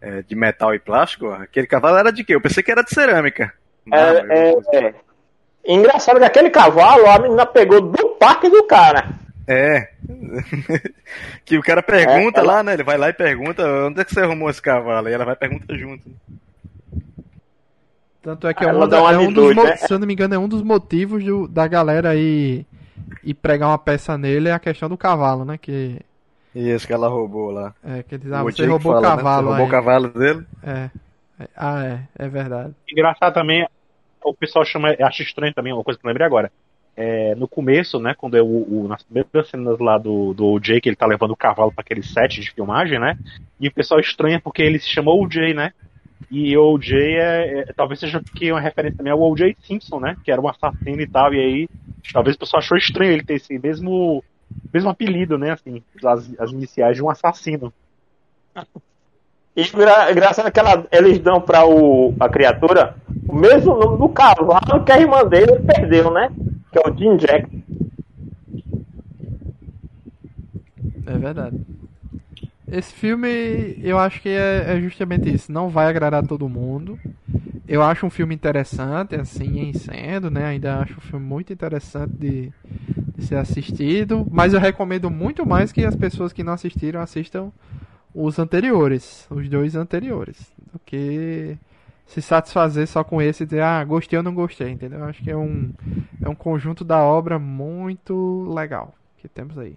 é, de metal e plástico. Aquele cavalo era de quê? Eu pensei que era de cerâmica. É, é, é. Engraçado que aquele cavalo, a menina pegou do parque do cara. É. <laughs> que o cara pergunta É, ela- lá, né? Ele vai lá e pergunta onde é que você arrumou esse cavalo? E ela vai e pergunta junto. Tanto é que é, da- uma é um dos né? se eu não me engano, é um dos motivos do- da galera aí e pregar uma peça nele é a questão do cavalo, né? Que E esse que ela roubou lá. é que diz, ah, O você roubou o fala, né? cavalo Você roubou aí. o cavalo dele? É. É. Ah, é, é verdade. Engraçado também, o pessoal chama, eu acho estranho também, uma coisa que eu lembrei agora. É, no começo, né, quando é o, nas primeiras cenas lá do, do OJ, que ele tá levando o cavalo para aquele set de filmagem, né? E o pessoal estranha porque ele se chama OJ, né? E o OJ é, é- talvez seja porque uma referência também ao OJ Simpson, né? Que era um assassino e tal, e aí talvez o pessoal achou estranho ele ter esse mesmo, mesmo apelido, né? Assim, as, as iniciais de um assassino. E gra- engraçado que ela, eles dão pra o, a criatura o mesmo nome do cavalo que a irmã dele perdeu, né? Que é o Jim Jack. É verdade. Esse filme, eu acho que é, é justamente isso. Não vai agradar todo mundo. Eu acho um filme interessante, assim, em sendo, né? Ainda acho um filme muito interessante de, de ser assistido. Mas eu recomendo muito mais que as pessoas que não assistiram assistam os anteriores, os dois anteriores, do que se satisfazer só com esse e dizer, ah, gostei ou não gostei, entendeu? Eu acho que é um, é um conjunto da obra muito legal que temos aí.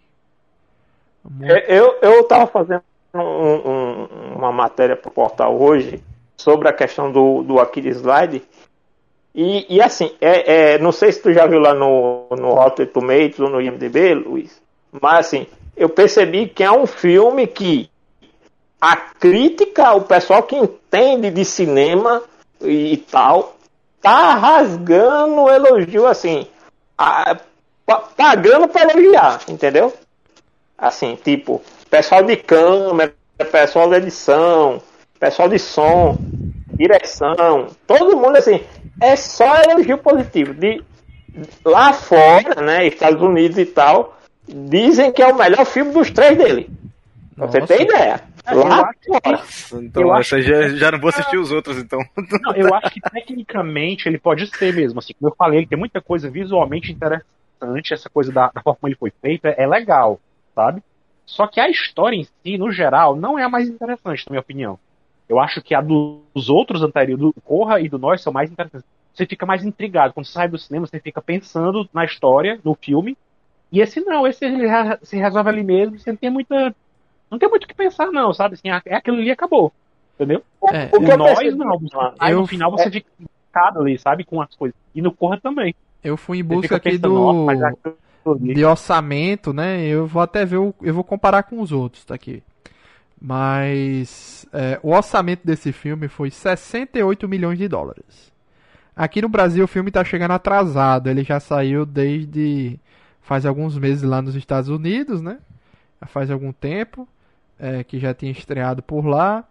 Muito- Eu, eu tava fazendo um- um- uma matéria pro portal hoje sobre a questão do, do Aquiles Slide. E, e assim, é, é, não sei se tu já viu lá no, no Rotten Tomatoes ou no IMDB, Luiz, mas assim, eu percebi que é um filme que a crítica, o pessoal que entende de cinema e, tal, tá rasgando elogio assim, a- pa- pagando para elogiar, entendeu? Assim, tipo, pessoal de câmera, pessoal de edição, pessoal de som, direção, todo mundo assim, é só elogio positivo. De, lá fora, né, Estados Unidos e tal, dizem que é o melhor filme dos três dele. Pra você Nossa. ter ideia. Eu Lá que- fora. Então, Eu essa já, já não vou assistir os outros, então. Não, eu acho que tecnicamente ele pode ser mesmo. Assim, como eu falei, ele tem muita coisa visualmente interessante. Essa coisa da, da forma como ele foi feito é, é legal, sabe? Só que a história em si, no geral, não é a mais interessante, na minha opinião. Eu acho que a dos outros anteriores, do Corra e do Nós, são mais interessantes. Você fica mais intrigado. Quando você sai do cinema, você fica pensando na história, no filme. E esse não, esse ele se resolve ali mesmo. Você não tem muita. Não tem muito o que pensar, não, sabe? Assim, é aquilo ali e acabou. Entendeu? É, O que eu nós não. mano, Aí Eu- no final você fica focado ali, sabe? Com as coisas. E no Corra também. Eu fui em busca aqui pensando, do "Nossa, mas aquilo ali- de orçamento, né? Eu vou até ver, o- eu vou comparar com os outros tá aqui. Mas é, o orçamento desse filme foi 68 milhões de dólares. Aqui no Brasil o filme tá chegando atrasado. Ele já saiu desde faz alguns meses lá nos Estados Unidos, né? Já faz algum tempo é, que já tinha estreado por lá.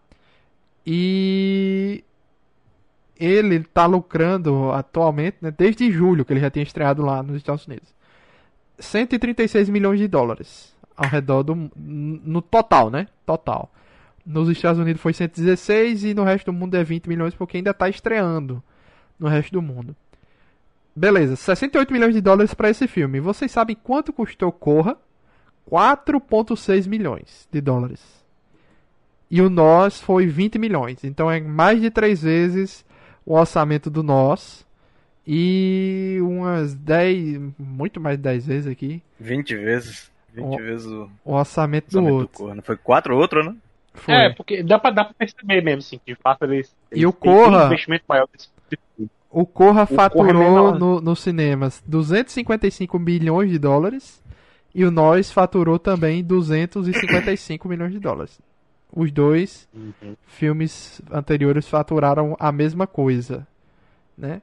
E ele tá lucrando atualmente, né, desde julho, que ele já tinha estreado lá nos Estados Unidos. 136 milhões de dólares ao redor do no total, né? Total. Nos Estados Unidos foi 116 e no resto do mundo é 20 milhões porque ainda está estreando no resto do mundo. Beleza, 68 milhões de dólares para esse filme. Vocês sabem quanto custou Corra? 4.6 milhões de dólares. E o Nós foi 20 milhões. Então é mais de três vezes o orçamento do Nós. E umas 10, muito mais de 10 vezes aqui. 20 vezes. 20 O- vezes o O orçamento, orçamento do do outro. Corra. Não foi quatro outro, né? Foi. É, porque dá pra, dá pra perceber mesmo, assim, que de fato eles. E o eles têm um Corra- investimento maior desse tipo de filme. O Corra Corra é faturou menor. no, nos cinemas 255 milhões de dólares e o Nós faturou também 255 milhões de dólares. Os dois Uhum. filmes anteriores faturaram a mesma coisa, né?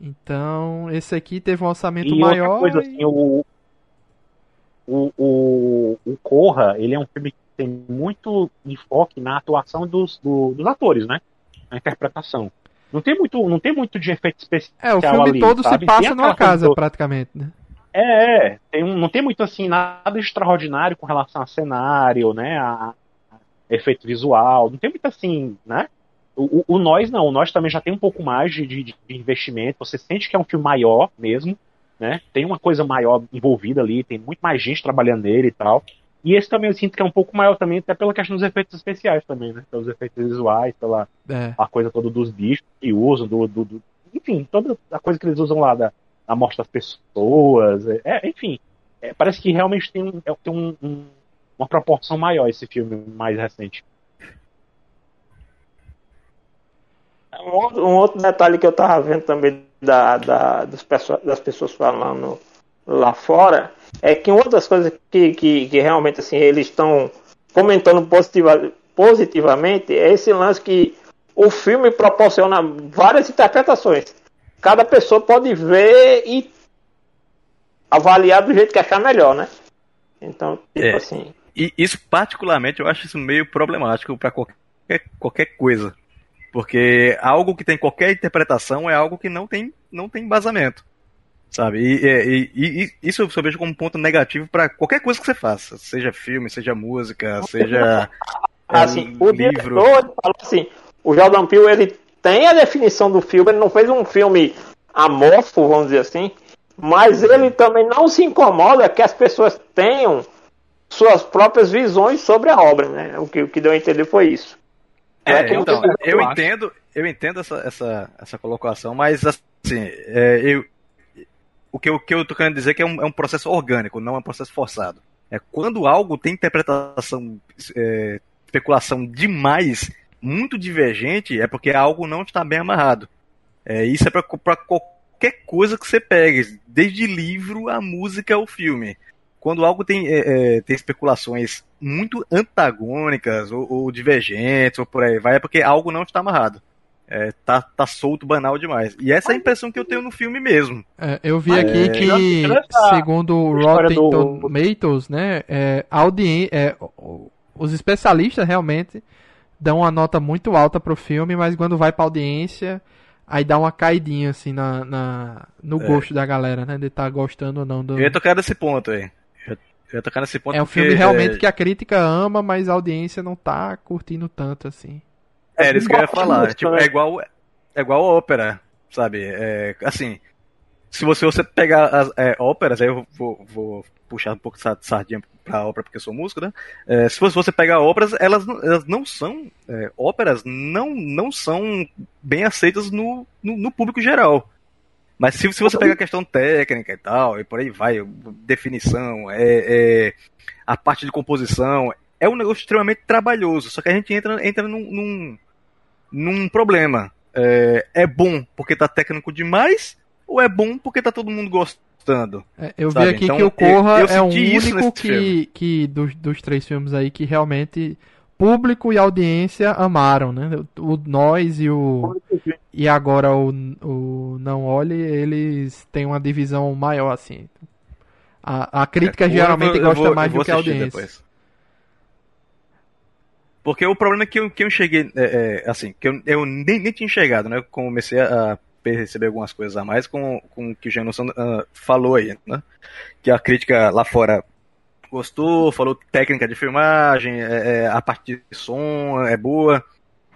Então, esse aqui teve um orçamento E maior. outra coisa, e- assim, o, o, o, o Corra, ele é um filme que tem muito enfoque na atuação dos, do- dos atores, né? Na interpretação. Não tem muito, não tem muito de efeito especial É, o filme ali, todo se sabe? passa Tem numa casa, do- praticamente, né? É, é, tem um, não tem muito assim nada extraordinário com relação a cenário, né, a, a efeito visual, não tem muito assim, né? O, o, o Nós não, o Nós também já tem um pouco mais de, de, de investimento, você sente que é um filme maior mesmo, né? Tem uma coisa maior envolvida ali, tem muito mais gente trabalhando nele e tal. E esse também eu sinto que é um pouco maior também, até pela questão dos efeitos especiais também, né? Pelos efeitos visuais, pela É. a coisa toda dos bichos que usam, do, do, do- enfim, toda a coisa que eles usam lá da, da morte das pessoas, é, é, enfim, é, parece que realmente tem, é, tem um- um- uma proporção maior esse filme mais recente. Um outro, um outro detalhe que eu tava vendo também da, da- dos pesso- das pessoas falando lá fora é que uma das coisas que, que, que realmente assim, eles estão comentando positiva, positivamente é esse lance que o filme proporciona várias interpretações. Cada pessoa pode ver e avaliar do jeito que achar melhor, né? Então, tipo É. assim. E isso, particularmente, eu acho isso meio problemático para qualquer, qualquer coisa. Porque algo que tem qualquer interpretação é algo que não tem, não tem embasamento. Sabe? E, e- e- e isso eu só vejo como um ponto negativo para qualquer coisa que você faça. Seja filme, seja música, seja <laughs> é, Assim, o livro. diretor falou assim, o Jordan Peele ele tem a definição do filme, ele não fez um filme amorfo, vamos dizer assim, mas ele também não se incomoda que as pessoas tenham suas próprias visões sobre a obra, né? O que, o que deu a entender foi isso. É, É que então, você- eu acho. entendo, eu entendo essa, essa, essa colocação, mas assim, é, eu, o, que eu, o que eu tô querendo dizer é que é um, é um processo orgânico, não é um processo forçado. É quando algo tem interpretação, é, especulação demais, muito divergente, é porque algo não está bem amarrado. É, isso é para qualquer coisa que você pegue, desde livro, a música, ao filme. Quando algo tem, é, é, tem especulações muito antagônicas ou, ou divergentes ou por aí vai, é porque algo não está amarrado. É, tá, tá solto, banal demais. E essa é a impressão que eu tenho no filme mesmo. É, eu vi aqui é, que, essa segundo o Rotten do- Tomatoes, né, é, audien- é, os especialistas realmente dão uma nota muito alta pro filme, mas quando vai pra audiência, aí dá uma caidinha, assim, na, na- no É. gosto da galera, né, de estar gostando ou não do... Eu ia tocar nesse ponto aí. Eu eu ia tocar nesse ponto É um porque, filme realmente é, que a crítica ama, mas a audiência não tá curtindo tanto, assim. É, era isso que eu ia falar. Música, Tipo, né? é igual é igual ópera, sabe? É, assim, se você, você pegar as é, óperas, aí eu vou, vou puxar um pouco de sa- sardinha pra ópera porque eu sou músico, né? É, se você, pegar óperas, elas, elas não são é, óperas não, não são bem aceitas no, no, no público geral. Mas se, se você pegar a questão técnica e tal, e por aí vai, definição, é, é, a parte de composição, é um negócio extremamente trabalhoso. Só que a gente entra, entra num, num, num problema. É, é bom porque tá técnico demais, ou é bom porque tá todo mundo gostando? É, eu Sabe, vi aqui então, que o Corra eu- eu é o único que, filme. que dos, dos três filmes aí que realmente público e audiência amaram, né? O, Nós e o e agora o, o Não Olhe, eles têm uma divisão maior assim. A, a crítica É, geralmente eu gosta eu vou- mais eu do que a audiência. depois. Porque o problema é que eu, que eu enxerguei, é, é, assim, que eu, eu nem, nem tinha enxergado, né? Comecei a perceber algumas coisas a mais com, com o que o Janusson uh, falou aí, né? Que a crítica lá fora gostou, falou técnica de filmagem, é, é, a parte de som é boa,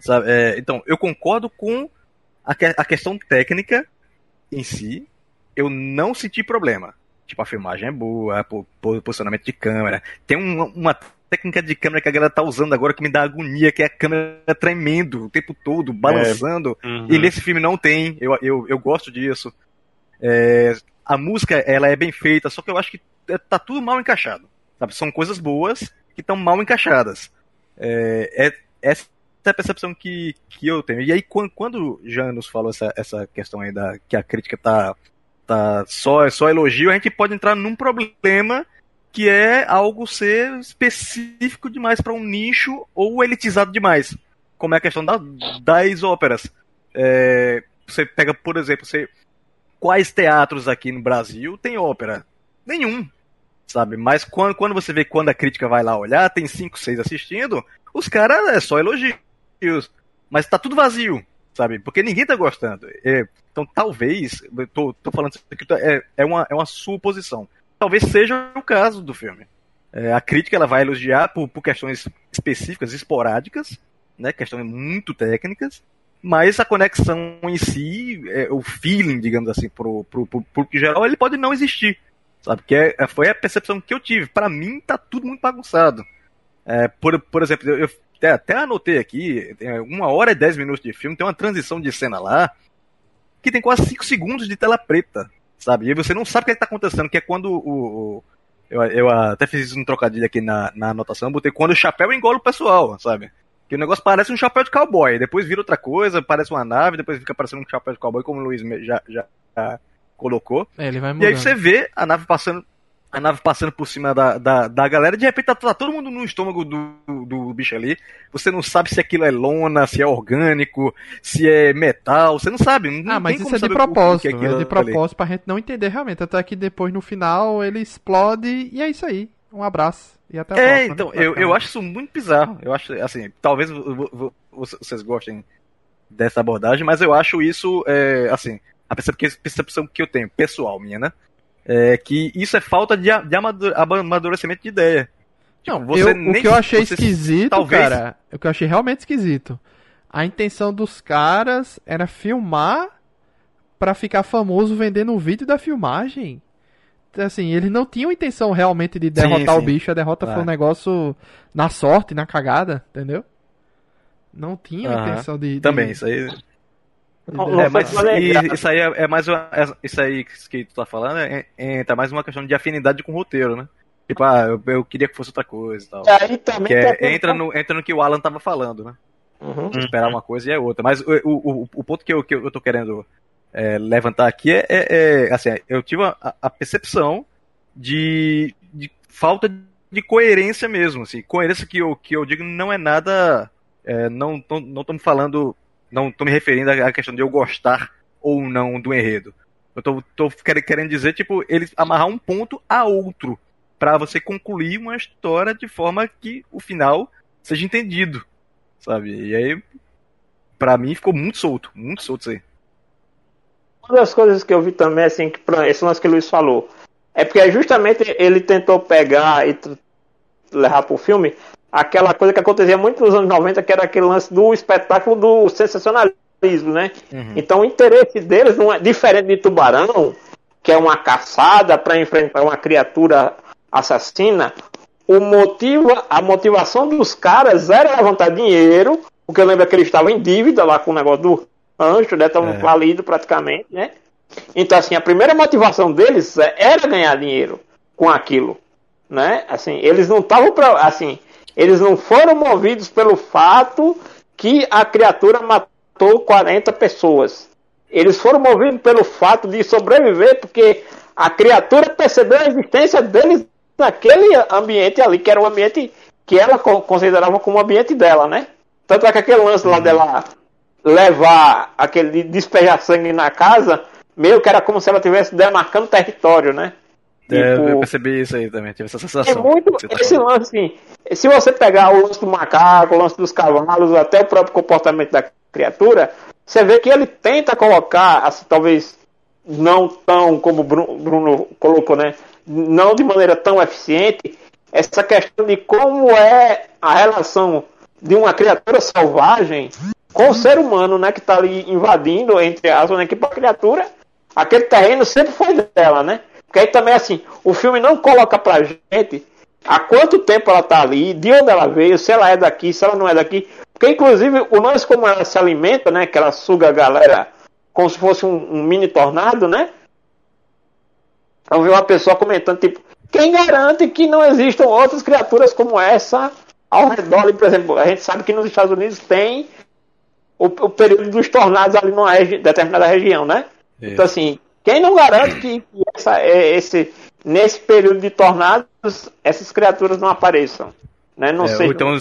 sabe? É, então, eu concordo com a, que, a questão técnica em si, eu não senti problema. Tipo, a filmagem é boa, posicionamento de câmera. Tem uma técnica de câmera que a galera tá usando agora que me dá agonia, que é a câmera tremendo o tempo todo, balançando. É. Uhum. E nesse filme não tem. Eu, eu, eu gosto disso. É, a música, ela é bem feita, só que eu acho que é, tá tudo mal encaixado. Sabe? São coisas boas que estão mal encaixadas. É, é, essa é a percepção que, que eu tenho. E aí, quando, quando Janus falou essa, essa questão aí da que a crítica tá, tá só, só elogio, a gente pode entrar num problema que é algo ser específico demais para um nicho ou elitizado demais. Como é a questão da, das óperas. É, você pega, por exemplo, você, quais teatros aqui no Brasil tem ópera? Nenhum sabe? Mas quando, quando você vê quando a crítica vai lá olhar, tem cinco, seis assistindo, os caras é só elogios. Mas tá tudo vazio, sabe? Porque ninguém tá gostando. É, então talvez, tô, tô falando isso aqui, é, é, uma, é uma suposição. Talvez seja o caso do filme. É, a crítica ela vai elogiar por, por questões específicas, esporádicas, né? Questões muito técnicas, mas a conexão em si, é, o feeling, digamos assim, pro, pro, pro, geral, ele pode não existir. Sabe? Que é, foi a percepção que eu tive. Para mim, tá tudo muito bagunçado. É, por, por exemplo, eu, eu até, até, anotei aqui, uma hora e dez minutos de filme, tem uma transição de cena lá que tem quase cinco segundos de tela preta, sabe? E você não sabe o que, é está acontecendo, que é quando o. o eu, eu, até fiz isso um trocadilho aqui na, na anotação, botei quando o chapéu engola o pessoal, sabe? Que o negócio parece um chapéu de cowboy, depois vira outra coisa, parece uma nave, depois fica parecendo um chapéu de cowboy, como o Luiz já, já, já colocou. É, E aí você vê a nave passando a nave passando por cima da, da, da galera, de repente tá, tá, todo mundo no estômago do, do bicho ali. Você não sabe se aquilo é lona, se é orgânico, se é metal, você não sabe. Não ah, mas isso é de propósito, é, é de propósito pra gente não entender realmente. Até que depois no final ele explode e é isso aí. Um abraço. E até a é, próxima. então, eu, eu acho isso muito bizarro. Eu acho, assim, talvez vocês gostem dessa abordagem, mas eu acho isso, é, assim, a percepção que eu tenho, pessoal minha, né? É que isso é falta de, de amadurecimento de ideia. Tipo, não, eu, nem, o que eu achei esquisito, talvez... cara, o que eu achei realmente esquisito, a intenção dos caras era filmar para ficar famoso vendendo um vídeo da filmagem. Assim, eles não tinham intenção realmente de derrotar sim, sim. o bicho, a derrota foi um é. negócio na sorte, na cagada, entendeu? Não tinham intenção de, de... Também, isso aí é, mas isso aí é, é, mais uma, é, isso aí que tu tá falando é, tá mais uma questão de afinidade com o roteiro, né? Tipo, ah, eu, eu queria que fosse outra coisa e tal. Aí também é, entra, no, entra no que o Alan tava falando, né? Uhum. Esperar uma coisa e é outra. Mas o, o, o ponto que eu, que eu tô querendo levantar aqui é, assim, eu tive a, a percepção de, de, falta de coerência mesmo, assim, coerência que eu, que eu digo não é nada, é, não, não, não estamos falando não tô me referindo à questão de eu gostar ou não do enredo. Eu tô, tô querendo dizer, tipo, eles amarrar um ponto a outro para você concluir uma história de forma que o final seja entendido, sabe? E aí, para mim, ficou muito solto, muito solto isso aí. Uma das coisas que eu vi também, assim, que, esse lance que o Luiz falou, é porque justamente ele tentou pegar e levar pro filme aquela coisa que acontecia muito nos anos 90, que era aquele lance do espetáculo do sensacionalismo, né? Uhum. Então o interesse deles não é diferente de Tubarão, que é uma caçada para enfrentar uma criatura assassina. O motivo, a motivação dos caras era levantar dinheiro, porque eu lembro que eles estavam em dívida lá com o negócio do anjo, né? Estavam é. falidos praticamente, né? Então, assim, a primeira motivação deles era ganhar dinheiro com aquilo, né? Assim, eles não estavam para, assim, eles não foram movidos pelo fato que a criatura matou 40 pessoas. Eles foram movidos pelo fato de sobreviver, porque a criatura percebeu a existência deles naquele ambiente ali, que era o um ambiente que ela considerava como o ambiente dela, né? Tanto é que aquele lance lá dela levar aquele despejar sangue na casa, meio que era como se ela estivesse demarcando território, né? É, eu Tipo, percebi isso aí também, tive essa É sensação. muito Você tá esse falando. lance, assim, se você pegar o lance do macaco, o lance dos cavalos, até o próprio comportamento da criatura, você vê que ele tenta colocar, assim, talvez não tão como o Bru- Bruno colocou, né? Não de maneira tão eficiente, essa questão de como é a relação de uma criatura selvagem com o ser humano, né? Que tá ali invadindo, entre aspas, né? Que pra criatura, aquele terreno sempre foi dela, né? Porque aí também, assim, o filme não coloca pra gente há quanto tempo ela tá ali, de onde ela veio, se ela é daqui, se ela não é daqui. Porque, inclusive, o lance como ela se alimenta, né? Que ela suga a galera como se fosse um, um mini tornado, né? Eu vi uma pessoa comentando, tipo, quem garante que não existam outras criaturas como essa ao redor? Por exemplo, a gente sabe que nos Estados Unidos tem o, o período dos tornados ali numa regi- determinada região, né? Isso. Então, assim, quem não garante que, que essa, é, esse, nesse período de tornados essas criaturas não apareçam? Né? Não É, então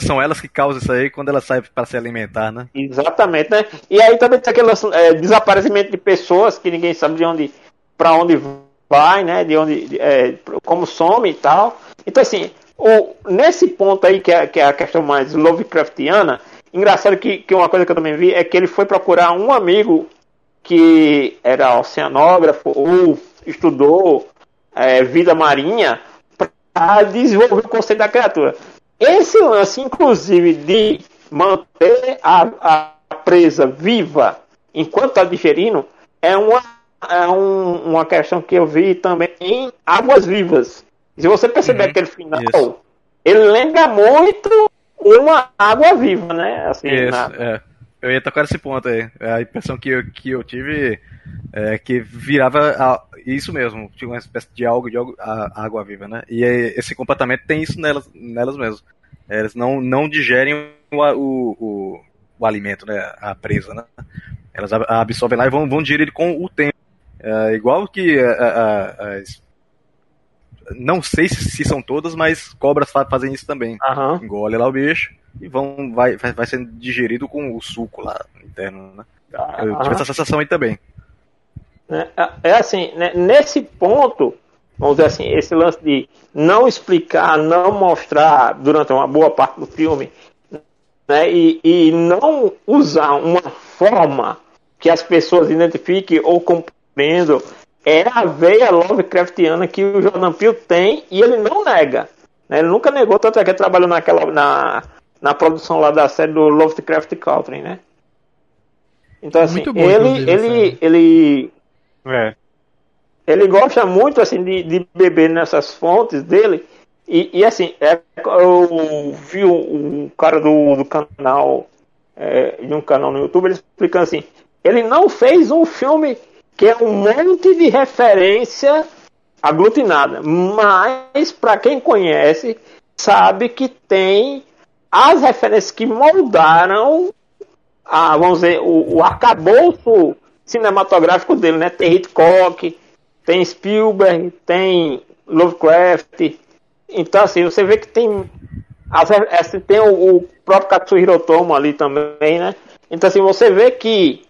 são- elas que causam isso aí quando elas saem para se alimentar, né? Exatamente, né? E aí também tem aquele é, desaparecimento de pessoas que ninguém sabe de onde, para onde vai, né? De onde, de- é, como some e tal. Então assim, o, nesse ponto aí que é, que é a questão mais Lovecraftiana, engraçado que, que uma coisa que eu também vi é que ele foi procurar um amigo que era oceanógrafo ou estudou é, vida marinha para desenvolver o conceito da criatura. Esse lance, inclusive, de manter a, a presa viva enquanto está digerindo, é uma, é um- uma questão que eu vi também em Águas Vivas. Se você perceber Uhum, aquele final, isso. ele lembra muito uma água viva, né? Assim, Isso, na- é. Eu ia tocar nesse ponto aí. A impressão que eu, que eu tive é que virava a- isso mesmo, tinha uma espécie de algo de água viva, né? E esse comportamento tem isso nelas, nelas mesmo. Elas não, não digerem o, o, o, o alimento, né? A presa, né? Elas ab- absorvem lá e vão, vão digerir com o tempo. É, igual que a- a- as. Não sei se, se são todas, mas cobras fa- fazem isso também Aham. engole lá o bicho e vão, vai, vai, sendo digerido com o suco lá interno, né? Eu tive essa sensação aí também. Né? É assim, né, nesse ponto, vamos dizer assim, esse lance de não explicar, não mostrar durante uma boa parte do filme, né, e, e não usar uma forma que as pessoas identifiquem ou compreendam, é a veia Lovecraftiana que o Jordan Peele tem e ele não nega. né? Ele nunca negou, tanto é que ele trabalhou naquela, na, na produção lá da série do Lovecraft Country, né? Então, assim, Muito bom, ele, ele, ele, É. ele gosta muito assim de, de beber nessas fontes dele e, e, assim é, eu vi um, um cara do, do canal é, de um canal no YouTube ele explicando assim ele não fez um filme que é um monte de referência aglutinada mas para quem conhece sabe que tem as referências que moldaram a, vamos dizer, o, o arcabouço cinematográfico dele, né? Tem Hitchcock, tem Spielberg, tem Lovecraft. Então, assim, você vê que tem. As, assim, tem o, o próprio Katsuhiro Otomo ali também, né? Então, assim, você vê que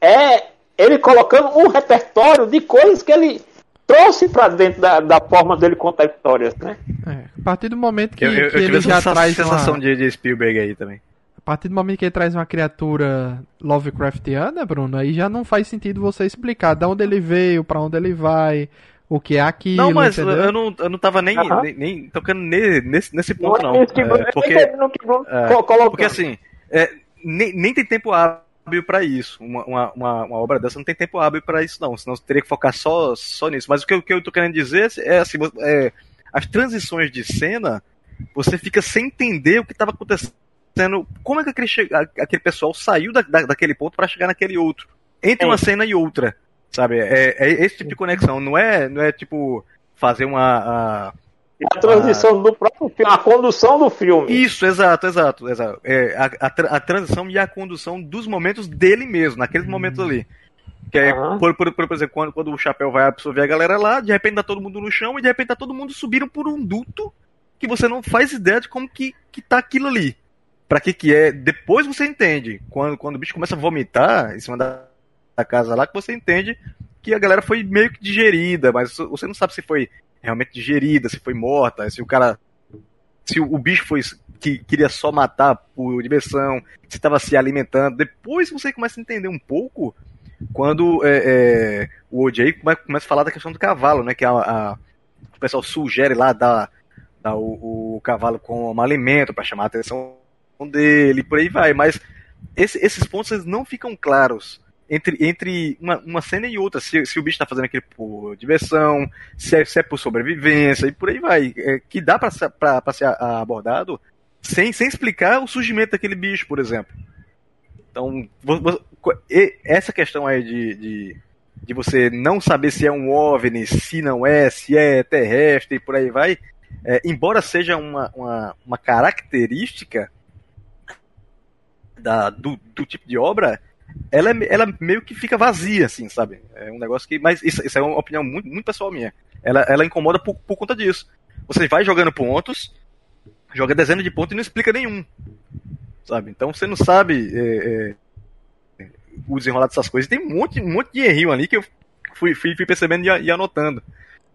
é ele colocando um repertório de coisas que ele trouxe para dentro da, da forma dele contar histórias, né? É, a partir do momento que, Eu, eu, eu que tive ele essa já traz sensação de Spielberg aí também. A partir do momento que ele traz uma criatura Lovecraftiana, Bruno, aí já não faz sentido você explicar de onde ele veio, pra onde ele vai, o que é aquilo, Não, mas entendeu? eu não, eu não tava nem, Aham. nem, nem tocando ne- nesse, nesse Não ponto, é não. É, eu porque, é, colocou. porque assim, é, nem, nem tem tempo hábil pra isso. Uma, uma, uma, uma obra dessa não tem tempo hábil pra isso, não. Senão você teria que focar só, só nisso. Mas o que, eu- o que eu tô querendo dizer é assim, é, as transições de cena, você fica sem entender o que tava acontecendo. Como é que aquele, a- aquele pessoal saiu da, da- daquele ponto pra chegar naquele outro? Entre É. uma cena e outra. Sabe? É, é esse tipo de conexão. Não é, não é tipo fazer uma. a- a transição do próprio filme, a condução do filme. Isso, exato, exato, exato. É, a, a, tra- a transição e a condução dos momentos dele mesmo, naqueles momentos ali. Que é, Aham. por, por, por exemplo, quando, quando o chapéu vai absorver a galera lá, de repente tá todo mundo no chão e de repente tá todo mundo subindo por um duto que você não faz ideia de como que, que tá aquilo ali. Pra que que é. Depois você entende. Quando, quando o bicho começa a vomitar em cima da, da casa lá, que você entende que a galera foi meio que digerida, mas você não sabe se foi realmente digerida, se foi morta, se o cara. Se o bicho foi que queria só matar por diversão, se estava se alimentando. Depois você começa a entender um pouco quando é, é, o OJ começa a falar da questão do cavalo, né? Que a, a o pessoal sugere lá dar, dar o, o cavalo como alimento para chamar a atenção dele, por aí vai. Mas esse, esses pontos eles não ficam claros entre, entre uma, uma cena e outra, se, se o bicho está fazendo aquilo por diversão, se é, se é, por sobrevivência e por aí vai, é, que dá para ser abordado sem, sem explicar o surgimento daquele bicho, por exemplo. Então, essa questão aí de, de, de você não saber se é um OVNI, se não é, se é terrestre e por aí vai, é, embora seja uma, uma, uma característica da, do, do tipo de obra, ela, é, ela meio que fica vazia, assim, sabe? É um negócio que. Mas isso, isso é uma opinião muito, muito pessoal minha. Ela, ela incomoda por, por conta disso. Você vai jogando pontos, joga dezenas de pontos e não explica nenhum. Sabe? Então você não sabe é, é, o desenrolar dessas coisas. Tem um monte, um monte de errinho ali que eu fui, fui, fui percebendo e, e anotando.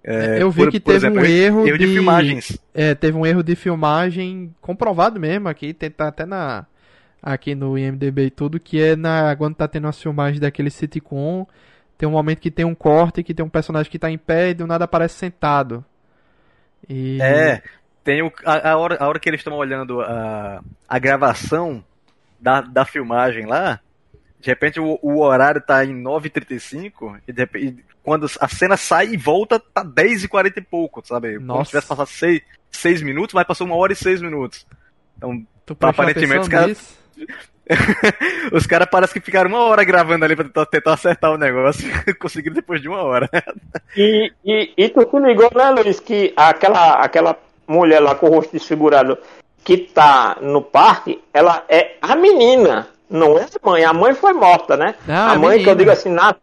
É, eu vi por, que teve exemplo, um erro, erro de, de, filmagens. É, teve um erro de filmagem comprovado mesmo aqui, tá até na aqui no IMDB e tudo, que é na quando tá tendo as filmagens daquele sitcom, tem um momento que tem um corte que tem um personagem que tá em pé e do nada aparece sentado. E... É, tem o, a, a, hora, a hora que eles estão olhando a, a gravação da, da filmagem lá, de repente o, o horário tá em 9h35 e, de repente, quando a cena sai e volta, tá 10h40 e pouco, sabe? Nossa. Como se tivesse passado 6, 6 minutos, mas passou uma hora e 6 minutos. Então, aparentemente, os caras <laughs> Os caras parecem que ficaram uma hora gravando ali pra tentar, tentar acertar o negócio <laughs> conseguiram depois de uma hora. E, e, e tu se ligou, né, Luiz, que aquela, aquela mulher lá com o rosto desfigurado que tá no parque, ela é a menina, não é a mãe. A mãe foi morta, né? Não, a, mãe, menina. que eu digo assim, nasce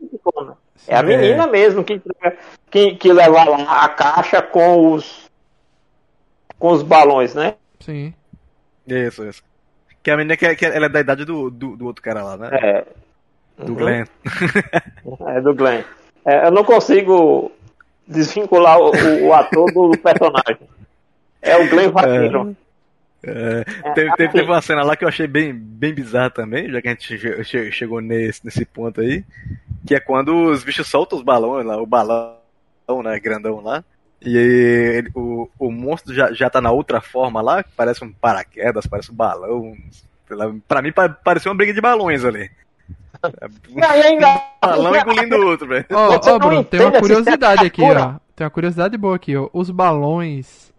É a menina é. mesmo que, que, que leva lá a caixa com os com os balões, né? Sim. Isso, isso. Que a menina que, que ela é da idade do, do, do outro cara lá, né? É. Do uhum. Glenn. <laughs> é, do Glenn. É, eu não consigo desvincular o, o, ator do personagem. É o Glenn Vaqueiro. É, é, teve, teve, teve, uma cena lá que eu achei bem, bem bizarra também, já que a gente chegou nesse, nesse ponto aí, que é quando os bichos soltam os balões lá, o balão, né, grandão lá, e ele, o, o monstro já, já tá na outra forma lá, que parece um paraquedas, parece um balão. Pra mim parecia uma briga de balões ali. <laughs> Não, ainda... balão engolindo o outro, velho. Ó, oh, Bruno, tem uma curiosidade aqui, ó. Tem uma curiosidade boa aqui, ó. Os balões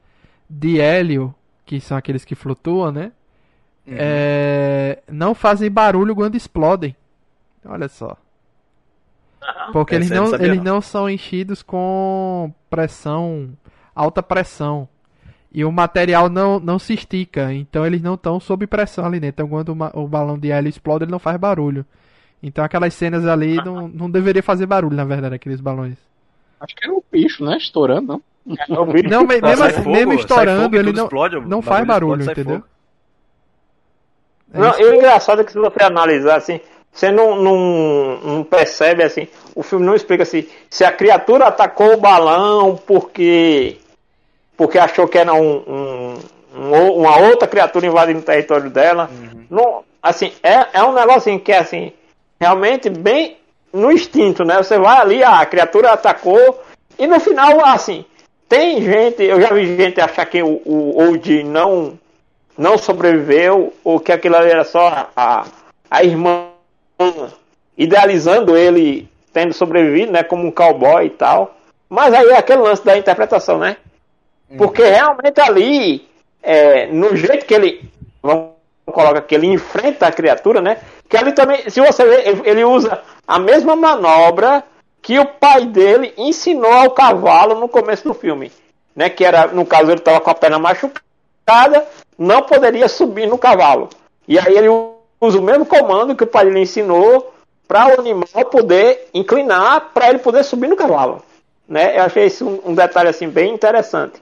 de hélio, que são aqueles que flutuam, né? Uhum. É... Não fazem barulho quando explodem. Olha só. Porque eles não, eles não são enchidos com pressão, alta pressão. E o material não, não se estica, então eles não estão sob pressão ali dentro. Então quando o, o balão de hélio explode, ele não faz barulho. Então aquelas cenas ali não, <laughs> não deveria fazer barulho, na verdade, aqueles balões. Acho que era o bicho, né? Estourando, não? Não, mesmo, assim, fogo, mesmo estourando, ele não, explode, não faz barulho, explode, entendeu? É não, e o engraçado é que se você analisar assim, você não, não, não, percebe assim, o filme não explica assim, se a criatura atacou o balão porque porque achou que era um, um, um uma outra criatura invadindo o território dela. Uhum. Não, assim, é, é um negócio que é assim, realmente bem no instinto, né? Você vai ali, a criatura atacou, e no final, assim, tem gente, eu já vi gente achar que o, o Old não, não sobreviveu, ou que aquilo ali era só a, a irmã idealizando ele tendo sobrevivido, né, como um cowboy e tal. Mas aí é aquele lance da interpretação, né? Uhum. Porque realmente ali, é, no jeito que ele, vamos colocar que ele enfrenta a criatura, né? Que ali também, se você ver, ele usa a mesma manobra que o pai dele ensinou ao cavalo no começo do filme, né? Que era, no caso, ele estava com a perna machucada, não poderia subir no cavalo. E aí ele usa o mesmo comando que o pai lhe ensinou para o animal poder inclinar para ele poder subir no cavalo. Né? Eu achei isso um, um, detalhe assim bem interessante.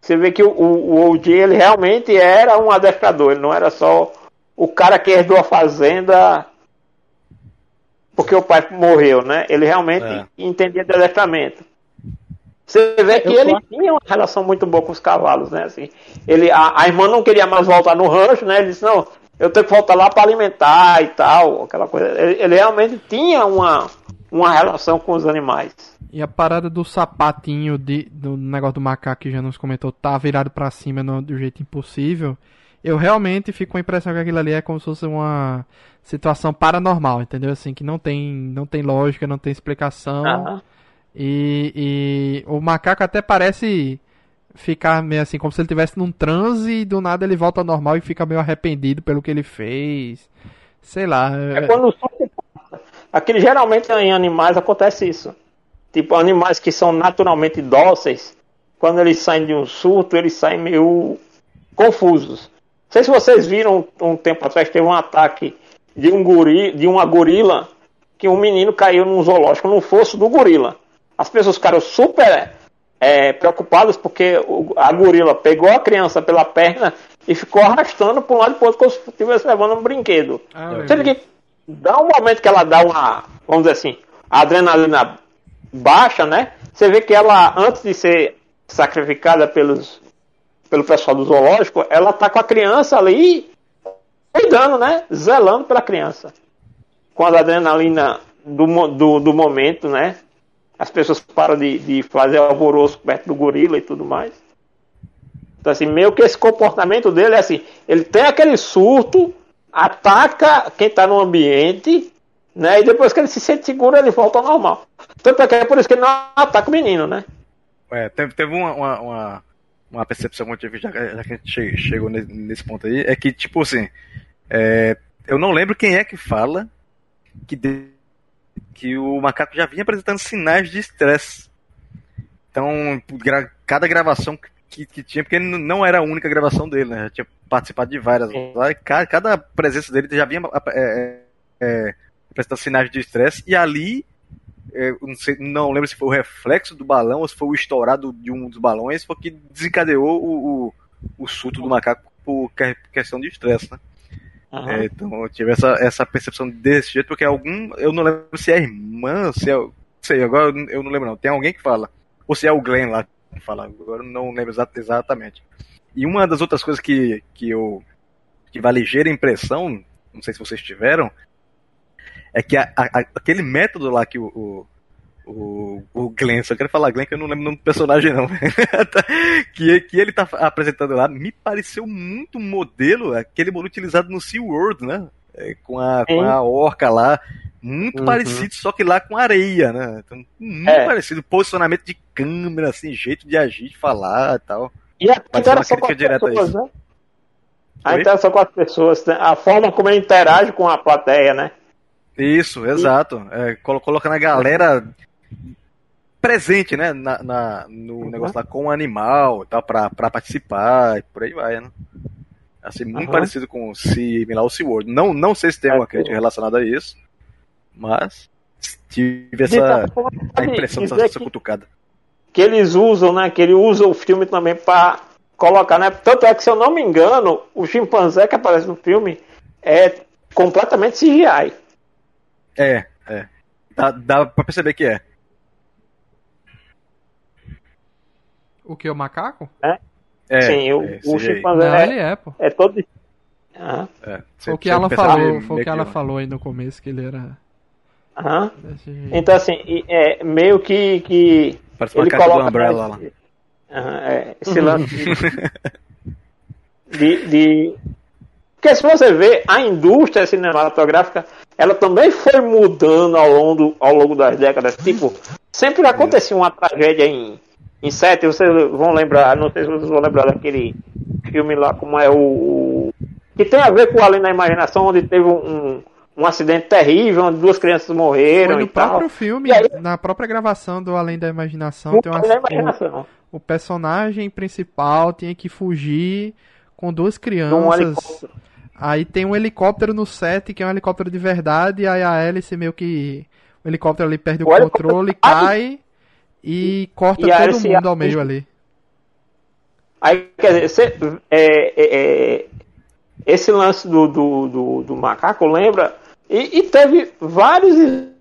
Você vê que o, o, o OG ele realmente era um adestrador, ele não era só o cara que herdou a fazenda porque o pai morreu, né? Ele realmente É. entendia de adestramento. Você vê que Eu ele tinha uma relação muito boa com os cavalos, né? Assim, ele, a, a irmã não queria mais voltar no rancho, né? Ele disse, não, eu tenho que voltar lá para alimentar e tal, aquela coisa. Ele, ele realmente tinha uma, uma relação com os animais. E a parada do sapatinho de, do negócio do macaco que já nos comentou, tá virado pra cima no- do jeito impossível. Eu realmente fico com a impressão que aquilo ali é como se fosse uma situação paranormal, entendeu? Assim, que não tem, não tem lógica, não tem explicação. E, e o macaco até parece ficar meio assim, como se ele estivesse num transe e do nada ele volta ao normal e fica meio arrependido pelo que ele fez. Sei lá. É quando o surto passa. Aquele, geralmente em animais acontece isso. Tipo, animais que são naturalmente dóceis, quando eles saem de um surto, eles saem meio confusos. Não sei se vocês viram um tempo atrás, teve um ataque de, um guri, de uma gorila, que um menino caiu num zoológico, no fosso do gorila. As pessoas ficaram super é, preocupadas porque o- a gorila pegou a criança pela perna e ficou arrastando para um lado e para outro como se estivesse levando um brinquedo. Ah, Sendo que dá um momento que ela dá uma, vamos dizer assim, a adrenalina baixa, né? Você vê que ela, antes de ser sacrificada pelos, pelo pessoal do zoológico, ela tá com a criança ali cuidando, né? Zelando pela criança. Com a adrenalina do, do, do momento, né? As pessoas param de, de fazer alvoroço perto do gorila e tudo mais. Então, assim, meio que esse comportamento dele é assim: ele tem aquele surto, ataca quem está no ambiente, né? E depois que ele se sente seguro, ele volta ao normal. Tanto é que é por isso que ele não ataca o menino, né? É, teve, teve uma, uma, uma, uma percepção que eu tive, já, já que a gente che- chegou nesse, ponto aí, é que, tipo assim, é, eu não lembro quem é que fala que, que o macaco já vinha apresentando sinais de estresse. Então, gra- cada gravação que, que tinha, porque não era a única gravação dele, né? Já tinha participado de várias. Sim. lá, e ca- Cada presença dele já vinha é, é, é, apresentando sinais de estresse, e ali é, não, sei, não lembro se foi o reflexo do balão ou se foi o estourado de um dos balões, foi que desencadeou o, o, o surto do macaco por que- questão de estresse, né? Aham. É, então eu tive essa, essa percepção desse jeito, porque algum. Eu não lembro se é irmã, se é. Sei, agora eu- não lembro não. Tem alguém que fala. Ou se é o Glenn lá que fala, agora eu não lembro exa- exatamente. E uma das outras coisas que, que eu tive a ligeira impressão, não sei se vocês tiveram, é que a- a- a- aquele método lá que o, o, o, o Glenn, só quero falar Glenn que eu não lembro o nome do personagem não, <laughs> que, que ele tá apresentando lá, me pareceu muito modelo, aquele modelo utilizado no SeaWorld, né? É, com, a, com a orca lá, muito Uhum. parecido, só que lá com areia, né? Então, muito É. parecido, posicionamento de câmera, assim, jeito de agir, de falar e tal. E a interação com as a pessoas, isso. né? A interação com as pessoas, né? a forma como ele interage com a plateia, né? Isso, exato. É, colo- colocando a galera presente, né, na, na- no Uhum. negócio lá com o animal e tal, pra, pra participar e por aí vai, né? Assim, muito Uhum. parecido com similar ao SeaWorld. Não, não sei se tem alguma É, crítica relacionada a isso, mas tive essa a impressão dessa, dessa que, cutucada. que eles usam, né? Que ele usa o filme também para colocar, né? Tanto é que, se eu não me engano, o chimpanzé que aparece no filme é completamente CGI. É, é. Dá, dá pra perceber que é. O que, o macaco? é Sim, o, é, o chimpanzé Não, é, ele é, pô. é todo. Aham, É, Foi o que ela falou, foi o que ela falou aí no começo, que ele era aham. Então, assim, é meio que. que Parece ele coloca. Umbrella lá. é, esse lance de, <laughs> de, de- Porque se você vê, a indústria cinematográfica, ela também foi mudando ao longo, ao longo das décadas. Tipo, sempre acontecia uma tragédia em, em sete, vocês vão lembrar, não sei se vocês vão lembrar daquele filme lá, como é o. que tem a ver com Além da Imaginação, onde teve um, um acidente terrível, onde duas crianças morreram Foi e no tal. próprio filme, E aí- na própria gravação do Além da Imaginação, tem uma, da o, Imaginação. o personagem principal tinha que fugir com duas crianças. Aí tem um helicóptero no set, que é um helicóptero de verdade, e aí a hélice meio que. O helicóptero ali perde o, O controle, cai e corta E todo hélice mundo ao meio ali. Aí, quer dizer, cê- é, é, é, esse lance do, do, do, do macaco lembra E, e teve vários,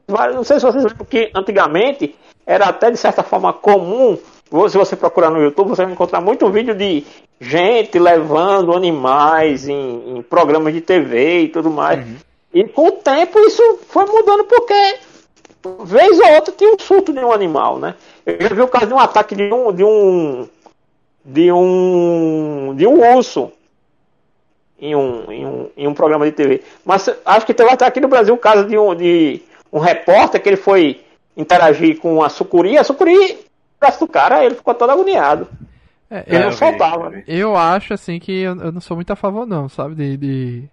vários. Não sei se vocês lembram que antigamente era até de certa forma comum. Se você procurar no YouTube, você vai encontrar muito vídeo de gente levando animais em, em programas de TV e tudo mais. Uhum. E com o tempo isso foi mudando porque vez ou outra tinha um surto de um animal, né? Eu já vi o caso de um ataque de um de um de um de um urso em um, em um, em um programa de TV. Mas acho que teve até aqui no Brasil o caso de um, de um repórter que ele foi interagir com a sucuri, a sucuri, braço do cara, ele ficou todo agoniado. É, ele não soltava. Né? Eu acho assim que eu, eu, não sou muito a favor não, sabe, de, de,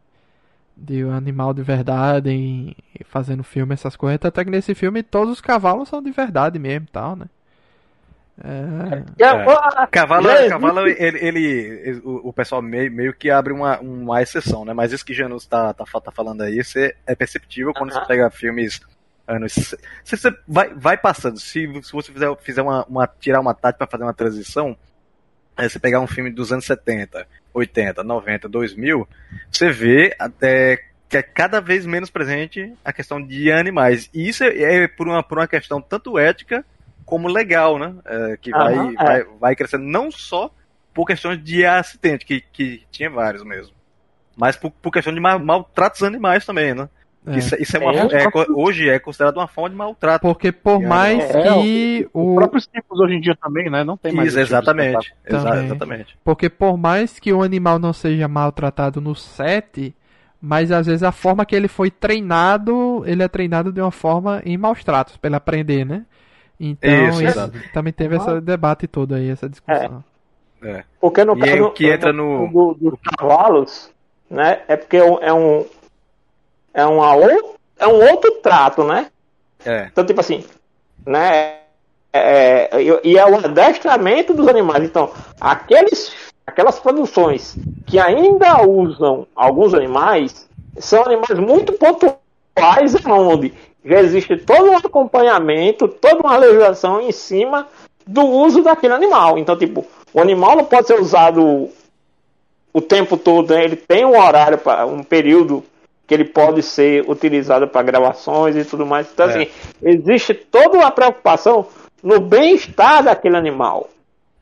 de um animal de verdade em, fazendo filme, essas coisas. Até que nesse filme todos os cavalos são de verdade mesmo tal, né? É. É. Cavalo, cavalo ele, ele o, o, pessoal meio, meio que abre uma, uma exceção, né? Mas isso que Janus tá, tá, tá falando aí, você é perceptível quando uh -huh. você pega filmes anos. Se você vai, vai passando, se, se você fizer, fizer uma, uma tirar uma tática para fazer uma transição, é você pegar um filme dos anos 70, 80, 90, 2000, você vê até que é cada vez menos presente a questão de animais. E isso é, é por, uma, por uma questão tanto ética como legal, né? É, que vai, uhum, é. vai, vai crescendo não só por questões de acidente, que, que tinha vários mesmo, mas por, por questão de ma maltratos animais também, né? É. Isso, isso, é uma, é, é hoje é considerado uma forma de maltrato. Porque por mais que o... Os próprios tipos hoje em dia também, né? Não tem mais. Isso, exatamente. Exa exatamente. Porque por mais que o animal não seja maltratado no set, mas às vezes a forma que ele foi treinado, ele é treinado de uma forma em maus tratos, para ele aprender, né? Então, isso, isso também teve esse debate todo aí, essa discussão. É. é. Porque no e caso o que entra no, do, dos cavalos, né? É porque é um é um é, uma, é um outro trato, né? É. Então tipo assim, né? É, é e é o adestramento dos animais. Então, aqueles, aquelas produções que ainda usam alguns animais são animais muito pontuais onde já existe todo um acompanhamento, toda uma legislação em cima do uso daquele animal. Então, tipo, o animal não pode ser usado o tempo todo, né? ele tem um horário, para um período que ele pode ser utilizado para gravações e tudo mais. Então, é. assim, existe toda uma preocupação no bem-estar daquele animal.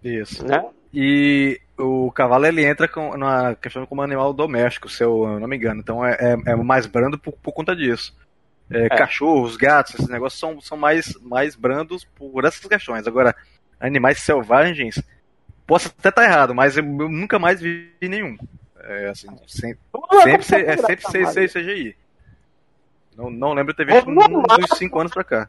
Isso. Né? E o cavalo ele entra com, na questão como animal doméstico, se eu não me engano. Então é, é, é mais brando por, por conta disso. É, é. Cachorros, gatos, esses negócios são, são mais, mais brandos por essas questões. Agora, animais selvagens, posso até estar errado, mas eu, eu nunca mais vi nenhum. É, assim, sempre, sempre, é sempre ser CGI. Não, não lembro de ter visto uns 5 anos pra cá.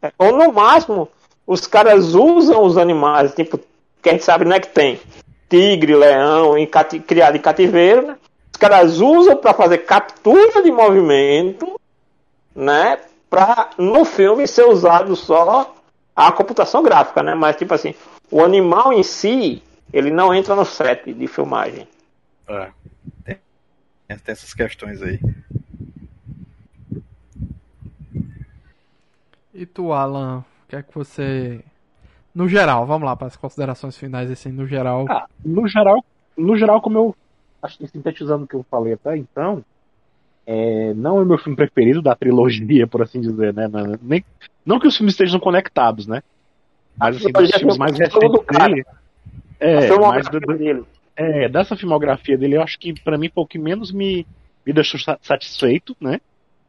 É, ou no máximo, os caras usam os animais, tipo, que a gente sabe né, que tem tigre, leão, em cati criado em cativeiro, né? Os caras usam para fazer captura de movimento né, para no filme ser usado só a computação gráfica, né? Mas tipo assim, o animal em si, ele não entra no set de filmagem. É. Tem, tem essas questões aí. E tu, Alan, o que é que você no geral, vamos lá para as considerações finais assim, no geral. Ah, no geral, no geral como eu acho que sintetizando o que eu falei até então, é, não é o meu filme preferido da trilogia, por assim dizer, né? Não, nem, não que os filmes estejam conectados, né? Mas assim, dos filmes mais recentes dele. É, mais do, dele. É, dessa filmografia dele, eu acho que para mim foi o que menos me, me deixou satisfeito, né?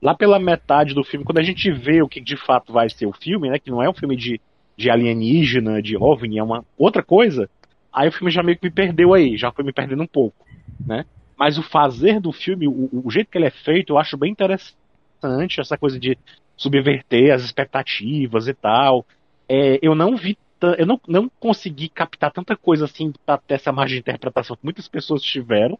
Lá pela metade do filme, quando a gente vê o que de fato vai ser o filme, né? Que não é um filme de, de alienígena, de OVNI, é uma outra coisa. Aí o filme já meio que me perdeu aí, já foi me perdendo um pouco, né? Mas o fazer do filme, o, o jeito que ele é feito, eu acho bem interessante, essa coisa de subverter as expectativas e tal. É, eu não vi eu não, não consegui captar tanta coisa assim pra ter essa margem de interpretação que muitas pessoas tiveram.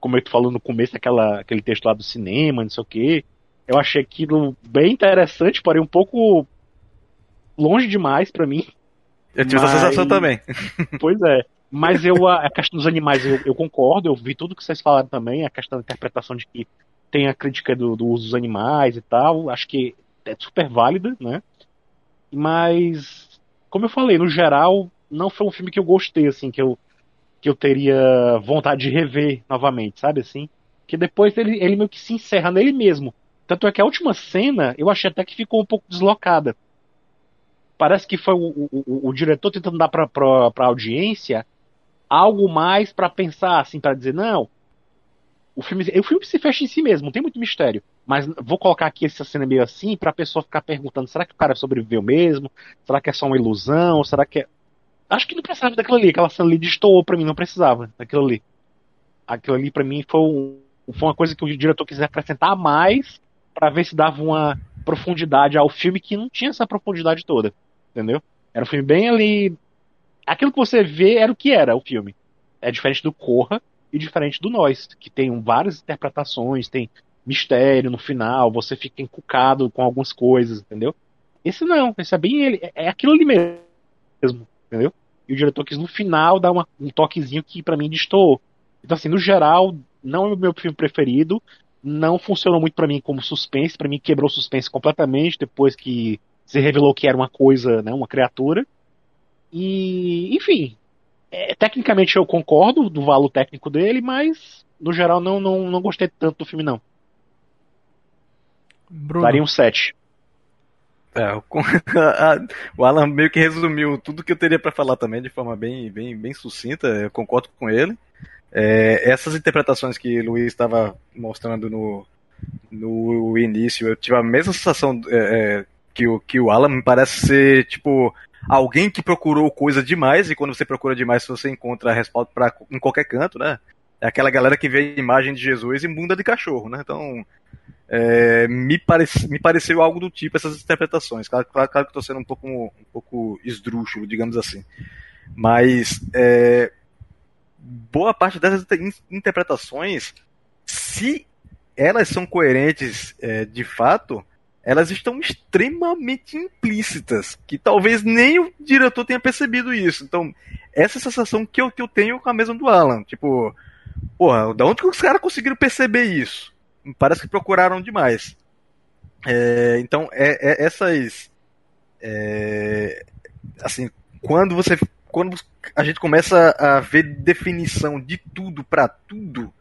Como eu tô falando no começo, aquela, aquele texto lá do cinema, não sei o quê. Eu achei aquilo bem interessante, porém um pouco longe demais para mim. Eu tive mas... essa sensação também. <laughs> Pois é. Mas eu, a, questão dos animais, eu, eu, concordo, eu vi tudo que vocês falaram também, a questão da interpretação de que tem a crítica do, do uso dos animais e tal, acho que é super válida, né? Mas, como eu falei, no geral, não foi um filme que eu gostei, assim, que eu, que eu teria vontade de rever novamente, sabe assim? Que depois ele, ele meio que se encerra nele mesmo. Tanto é que a última cena eu achei até que ficou um pouco deslocada. Parece que foi o, o, o diretor tentando dar pra, pra, pra audiência algo mais para pensar, assim, para dizer, não, o filme, o filme se fecha em si mesmo, não tem muito mistério. Mas vou colocar aqui essa cena meio assim pra pessoa ficar perguntando: será que o cara sobreviveu mesmo? Será que é só uma ilusão? Será que é. Acho que não precisava daquilo ali. Aquela cena ali destoou pra mim, não precisava daquilo ali. Aquilo ali pra mim foi, um, foi uma coisa que o diretor quis acrescentar mais para ver se dava uma profundidade ao filme que não tinha essa profundidade toda. Entendeu? Era um filme bem ali. Aquilo que você vê era o que era o filme. É diferente do Corra, e diferente do Nós, que tem várias interpretações, tem mistério no final, você fica encucado com algumas coisas, entendeu? Esse não, esse é bem ele, é, é aquilo ali mesmo, entendeu? E o diretor quis no final dar uma, um toquezinho que para mim destoou. Então assim, no geral, não é o meu filme preferido, não funcionou muito para mim como suspense, para mim quebrou o suspense completamente depois que se revelou que era uma coisa, né, uma criatura. E, enfim, é, tecnicamente eu concordo do valor técnico dele, mas no geral não, não, não gostei tanto do filme, não. Bruno. Daria um 7. É, <laughs> o Alan meio que resumiu tudo que eu teria para falar também de forma bem, bem, bem sucinta, eu concordo com ele. É, essas interpretações que o Luiz estava mostrando no, no início, eu tive a mesma sensação é, é, que, o, que o Alan, me parece ser, tipo, alguém que procurou coisa demais, e quando você procura demais, você encontra respaldo pra, em qualquer canto, né? É aquela galera que vê a imagem de Jesus em bunda de cachorro, né? Então, é, me, parece, me pareceu algo do tipo essas interpretações. Claro, claro, claro que estou sendo um pouco, um pouco esdrúxulo, digamos assim. Mas é, boa parte dessas interpretações, se elas são coerentes é, de fato, elas estão extremamente implícitas, que talvez nem o diretor tenha percebido isso. Então, essa sensação que eu, que eu tenho com a mesma do Alan. Tipo, porra, da onde que os caras conseguiram perceber isso? Parece que procuraram demais. É, então, é, é essas. É, assim, quando você. Quando a gente começa a ver definição de tudo para tudo,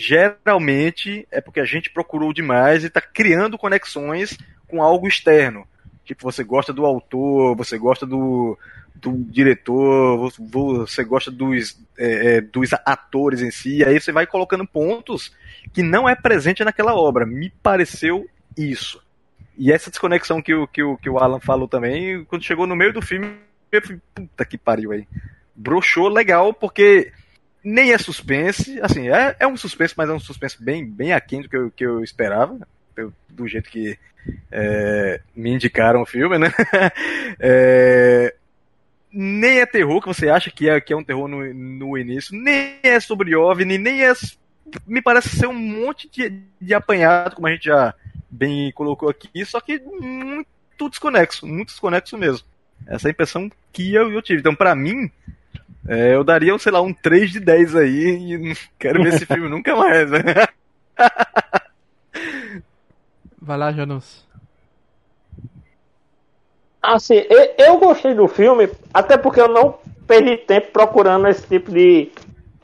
geralmente é porque a gente procurou demais e está criando conexões com algo externo. Tipo, você gosta do autor, você gosta do, do diretor, você gosta dos, é, é, dos atores em si, aí você vai colocando pontos que não é presente naquela obra. Me pareceu isso. E essa desconexão que o, que o, que o Alan falou também, quando chegou no meio do filme, eu falei, puta que pariu aí. Broxou legal, porque nem é suspense, assim, é, é um suspense, mas é um suspense bem, bem aquém do que eu, que eu esperava, do jeito que é, me indicaram o filme, né? <laughs> É, nem é terror, que você acha que é, que é um terror no, no início, nem é sobre OVNI, nem é. Me parece ser um monte de, de apanhado, como a gente já bem colocou aqui, só que muito desconexo, muito desconexo meso. Essa é a impressão que eu, eu tive. Então, para mim, é, eu daria, sei lá, um 3 de 10 aí e não quero ver esse filme <laughs> nunca mais, né? <laughs> Vai lá, Janus. Assim, eu gostei do filme, até porque eu não perdi tempo procurando esse tipo de,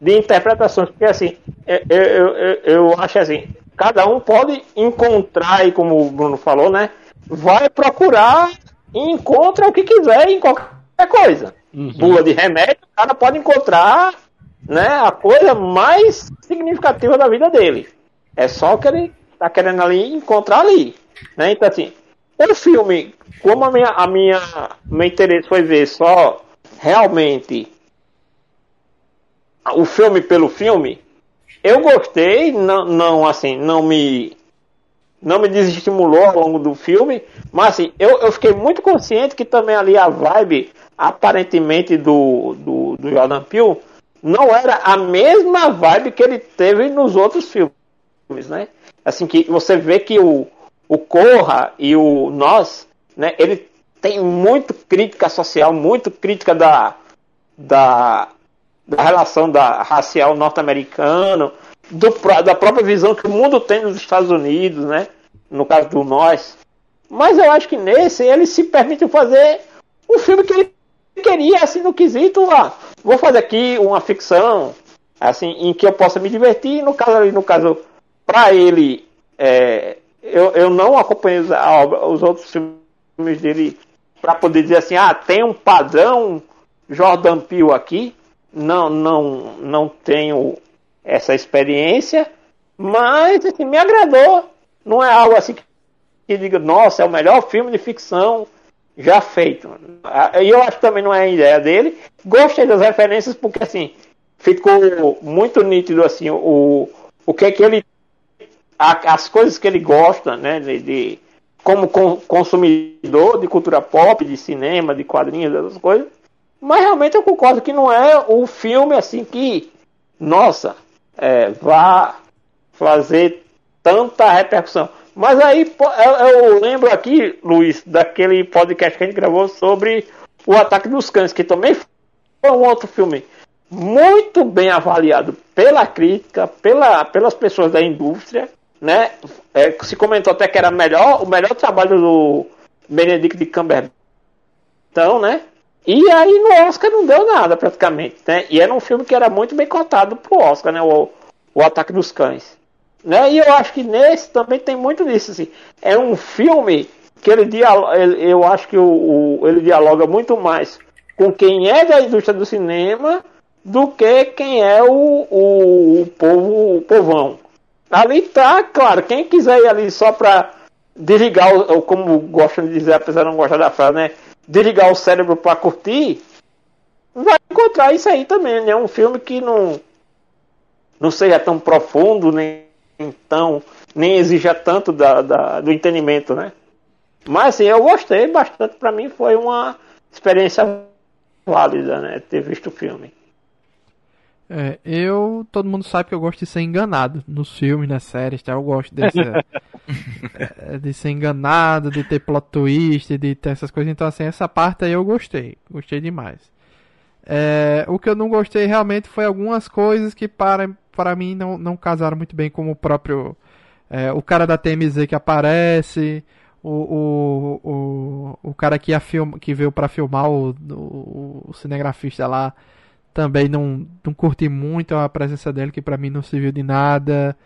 de interpretações. Porque, assim, eu, eu, eu, eu acho assim, cada um pode encontrar, e como o Bruno falou, né? Vai procurar e encontra o que quiser em qualquer coisa uhum. bula de remédio, o cara pode encontrar né, a coisa mais significativa da vida dele. É só que ele tá querendo ali encontrar ali. Né? Então assim, o filme, como a minha, a minha meu interesse foi ver só realmente o filme pelo filme, eu gostei, não, não assim, não me não me desestimulou ao longo do filme, mas assim, eu, eu fiquei muito consciente que também ali a vibe aparentemente do, do, do Jordan Peele não era a mesma vibe que ele teve nos outros filmes, né? Assim que você vê que o, o Corra e o Nós, né? Ele tem muito crítica social, muito crítica da, da, da relação da racial norte-americano, da própria visão que o mundo tem nos Estados Unidos, né? No caso do Nós. Mas eu acho que nesse ele se permite fazer um filme que ele queria, assim, no quesito, ah, vou fazer aqui uma ficção, assim, em que eu possa me divertir, no caso no caso, para ele, é, eu, eu não acompanhei os, os outros filmes dele para poder dizer assim, ah, tem um padrão Jordan Peele aqui. Não, não, não tenho essa experiência, mas assim, me agradou. Não é algo assim que, que diga, nossa, é o melhor filme de ficção já feito. Ah, e eu acho que também não é a ideia dele. Gostei das referências porque assim ficou muito nítido assim o, o que é que ele a, as coisas que ele gosta, né, de, de como consumidor de cultura pop, de cinema, de quadrinhos, essas coisas. Mas realmente eu concordo que não é o filme assim que, nossa, é, vá fazer tanta repercussão. Mas aí eu lembro aqui, Luiz, daquele podcast que a gente gravou sobre o Ataque dos Cães, que também foi um outro filme muito bem avaliado pela crítica, pela, pelas pessoas da indústria, né? É, se comentou até que era melhor, o melhor trabalho do Benedict de Cumberbatch, então, né? E aí no Oscar não deu nada praticamente, né? E era um filme que era muito bem cotado pro Oscar, né? O, o Ataque dos Cães. Né? E eu acho que nesse também tem muito disso. Assim. É um filme que ele, dialoga, eu acho que o, o, ele dialoga muito mais com quem é da indústria do cinema do que quem é o, o, o povo, o povão. Ali tá, claro, quem quiser ir ali só pra desligar, o, como gostam de dizer, apesar de não gostar da frase, né? Desligar o cérebro para curtir, vai encontrar isso aí também, né? Um filme que não, não seja tão profundo, nem então nem exija tanto da, da, do entendimento, né? Mas assim, eu gostei bastante, para mim foi uma experiência válida, né? Ter visto o filme. É, eu, todo mundo sabe que eu gosto de ser enganado nos filmes, nas séries, tá? Eu gosto desse, <laughs> é, de ser enganado, de ter plot twist, de ter essas coisas. Então, assim, essa parte aí eu gostei, gostei demais. É, o que eu não gostei realmente foi algumas coisas que para, para mim não, não casaram muito bem com o próprio. É, o cara da TMZ que aparece, o, o, o, o cara que, ia film, que veio para filmar, o, o, o, cinegrafista lá, também não, não curti muito a presença dele, que para mim não serviu de nada.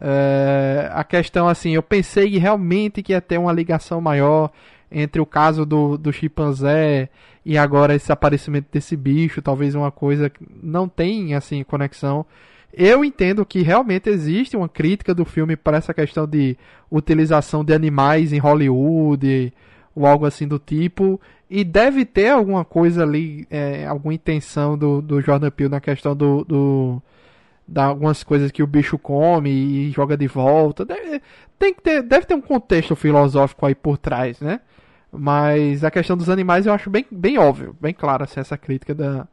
É, a questão assim, eu pensei realmente que ia ter uma ligação maior entre o caso do, do chimpanzé e agora esse aparecimento desse bicho, talvez uma coisa que não tem assim conexão. Eu entendo que realmente existe uma crítica do filme para essa questão de utilização de animais em Hollywood ou algo assim do tipo. E deve ter alguma coisa ali, é, alguma intenção do, do Jordan Peele na questão do, do da algumas coisas que o bicho come e joga de volta. Deve, tem que ter, deve ter um contexto filosófico aí por trás, né? Mas a questão dos animais eu acho bem, bem óbvio, bem claro assim, essa crítica da,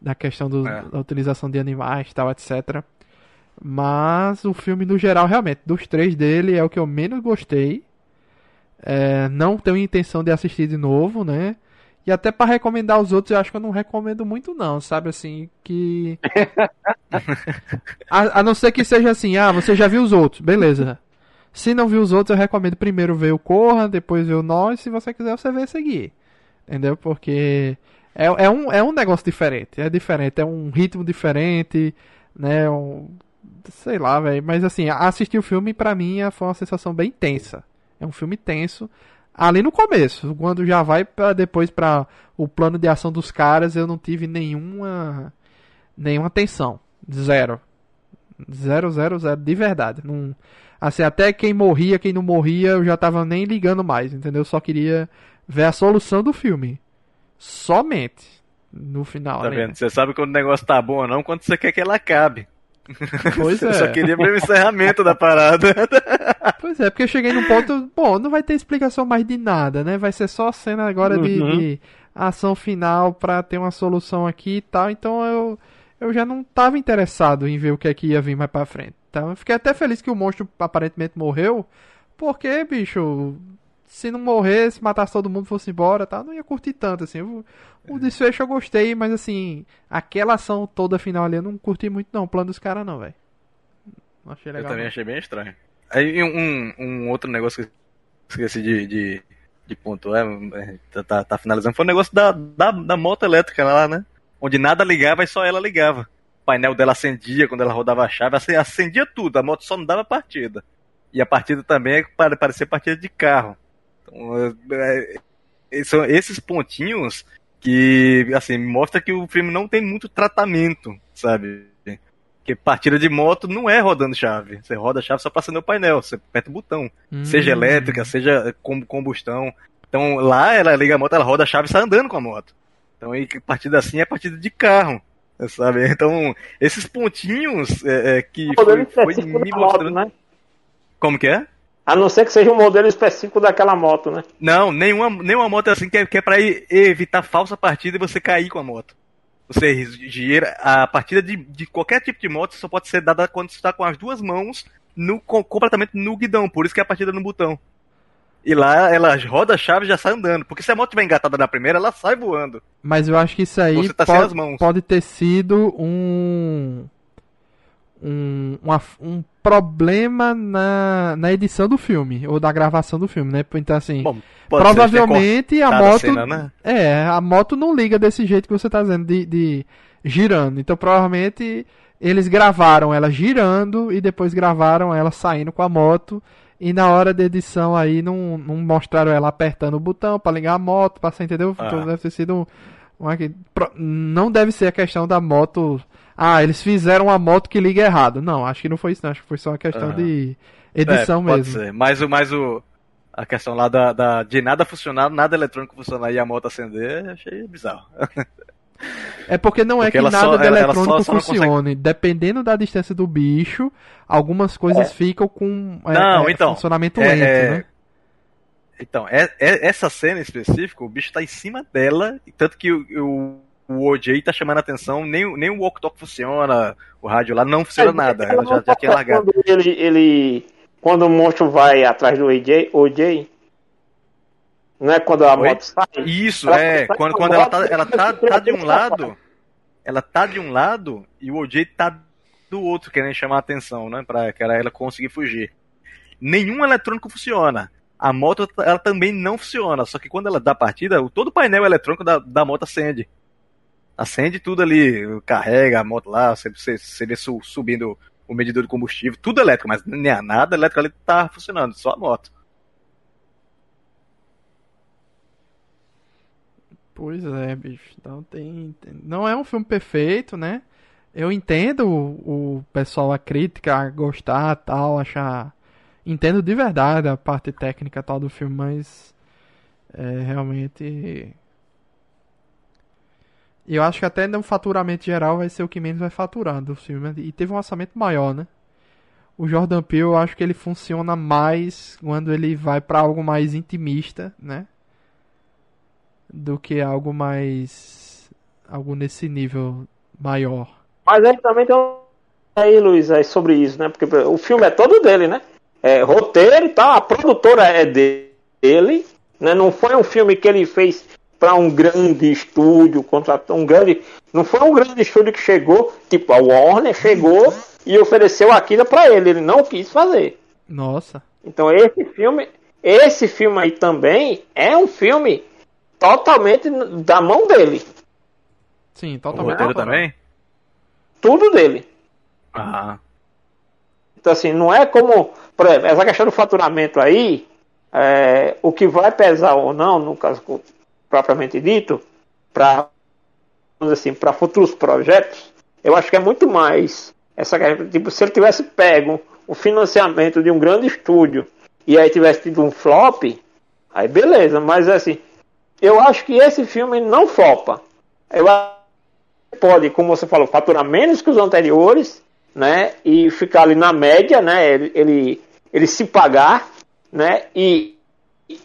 da questão do, é. da utilização de animais tal, etc. Mas o filme no geral, realmente, dos três dele é o que eu menos gostei. É, não tenho intenção de assistir de novo, né? E até para recomendar os outros, eu acho que eu não recomendo muito, não, sabe? Assim, que. <laughs> a, a não ser que seja assim, ah, você já viu os outros, beleza. Se não viu os outros, eu recomendo primeiro ver o Corra, depois ver o Nós. Se você quiser, você vê seguir. Entendeu? Porque é, é, um, é um negócio diferente. É diferente. É um ritmo diferente. Né? Um, sei lá, velho. Mas assim, assistir o filme pra mim foi uma sensação bem tensa. É um filme tenso. Ali no começo, quando já vai para depois para o plano de ação dos caras, eu não tive nenhuma nenhuma tensão. Zero. Zero, zero, zero. De verdade. Não, Assim, até quem morria, quem não morria, eu já tava nem ligando mais, entendeu? Eu só queria ver a solução do filme. Somente. No final. Tá né? vendo? Você sabe quando o negócio tá bom ou não quando você quer que ela acabe. Pois <laughs> é. só queria ver o encerramento da parada. <laughs> Pois é, porque eu cheguei num ponto. Bom, não vai ter explicação mais de nada, né? Vai ser só cena agora uhum. de, de, ação final pra ter uma solução aqui e tal. Então eu, eu já não tava interessado em ver o que é que ia vir mais pra frente. Então eu fiquei até feliz que o monstro aparentemente morreu. Porque, bicho, se não morresse, matasse todo mundo fosse embora, tá? Não ia curtir tanto, assim. O, o é. desfecho eu gostei, mas assim, aquela ação toda final ali eu não curti muito não, o plano dos caras não, velho. Não achei legal. Eu também não. achei bem estranho. Aí um, um outro negócio que eu esqueci de, de, de pontuar, é, tá, tá, tá, finalizando, foi o um negócio da, da, da moto elétrica lá, né? Onde nada ligava e só ela ligava painel dela acendia quando ela rodava a chave, acendia tudo, a moto só não dava partida. E a partida também é parecer partida de carro. Então, é, é, são esses pontinhos que, assim, mostra que o filme não tem muito tratamento, sabe? Porque partida de moto não é rodando chave. Você roda a chave só pra acender o painel, você aperta o botão. Hum. Seja elétrica, seja com combustão. Então lá ela liga a moto, ela roda a chave e sai andando com a moto. Então aí partida assim é partida de carro. Sabe? <laughs> Então, esses pontinhos é, é, que foi, foi me mostrando. Moto, né? Como que é? A não ser que seja um modelo específico daquela moto, né? Não, nenhuma, nenhuma moto é assim que é, que é pra evitar falsa partida e você cair com a moto. Você gira. A partida de, de qualquer tipo de moto só pode ser dada quando você está com as duas mãos no, completamente no guidão. Por isso que é a partida no botão. E lá ela roda a chave e já sai andando. Porque se a moto estiver engatada na primeira, ela sai voando. Mas eu acho que isso aí tá pode, pode, ter sido um. Um, uma, um problema na, na edição do filme, ou da gravação do filme, né? Então, assim, Bom, provavelmente a moto. A cena, né? É, a moto não liga desse jeito que você tá dizendo, de, de girando. Então, provavelmente eles gravaram ela girando e depois gravaram ela saindo com a moto e na hora da edição aí não, não mostraram ela apertando o botão para ligar a moto, pra você entendeu? Ah. Então deve ter sido uma, não deve ser a questão da moto. Ah, eles fizeram uma moto que liga errado. Não, acho que não foi isso, não. Acho que foi só uma questão uhum. de edição é, mesmo. Ser. Mas o mais o a questão lá da, da, de nada funcionar, nada eletrônico funcionar e a moto acender, achei bizarro. <laughs> É porque não é porque é que nada só, de eletrônico só, só funcione. Consegue... Dependendo da distância do bicho, algumas coisas é. ficam com é, não, é, então, funcionamento é, lento, é. né? Então, essa cena em específico, o bicho tá em cima dela, tanto que o, o, o OJ tá chamando a atenção, nem, nem o walk-talk funciona, o rádio lá não funciona nada, ela já, já tinha largado. Quando ele, ele, quando o monstro vai atrás do OJ, OJ não é quando a Oi? moto sai? Isso, é. Quando, quando ela tá, ela tá, tá de um lado, ela tá de um lado e o OJ tá do outro, querendo chamar a atenção, né? Pra ela conseguir fugir. Nenhum eletrônico funciona. A moto ela também não funciona, só que quando ela dá partida, todo o painel eletrônico da, da moto acende. Acende tudo ali, carrega a moto lá, você, você, você vê subindo o medidor de combustível, tudo elétrico, mas nem nada elétrico ali tá funcionando, só a moto. Pois é, bicho. Então tem, tem, Não é um filme perfeito, né? Eu entendo o, o pessoal, a crítica, gostar tal, achar. Entendo de verdade a parte técnica tal do filme, mas. É, realmente. Eu acho que até no faturamento geral vai ser o que menos vai faturar do filme. E teve um orçamento maior, né? O Jordan Peele, eu acho que ele funciona mais quando ele vai para algo mais intimista, né? Do que algo mais. algo nesse nível maior. Mas ele também tem um. Aí, Luiz, é sobre isso, né? Porque o filme é todo dele, né? É roteiro e tal, a produtora é dele, né? Não foi um filme que ele fez para um grande estúdio, contratou um grande. Não foi um grande estúdio que chegou, tipo, a Warner chegou e ofereceu aquilo para ele. Ele não quis fazer. Nossa. Então esse filme, esse filme aí também é um filme totalmente da mão dele. Sim, totalmente. O roteiro também? Tudo dele. Ah. Então, assim, não é como. Por exemplo, essa questão do faturamento aí, é, o que vai pesar ou não, no caso propriamente dito, para assim, para futuros projetos, eu acho que é muito mais essa tipo, se ele tivesse pego o financiamento de um grande estúdio e aí tivesse tido um flop, aí beleza, mas assim, eu acho que esse filme não flopa. Eu acho que pode, como você falou, faturar menos que os anteriores, né? E ficar ali na média, né? Ele, ele, ele se pagar, né? E,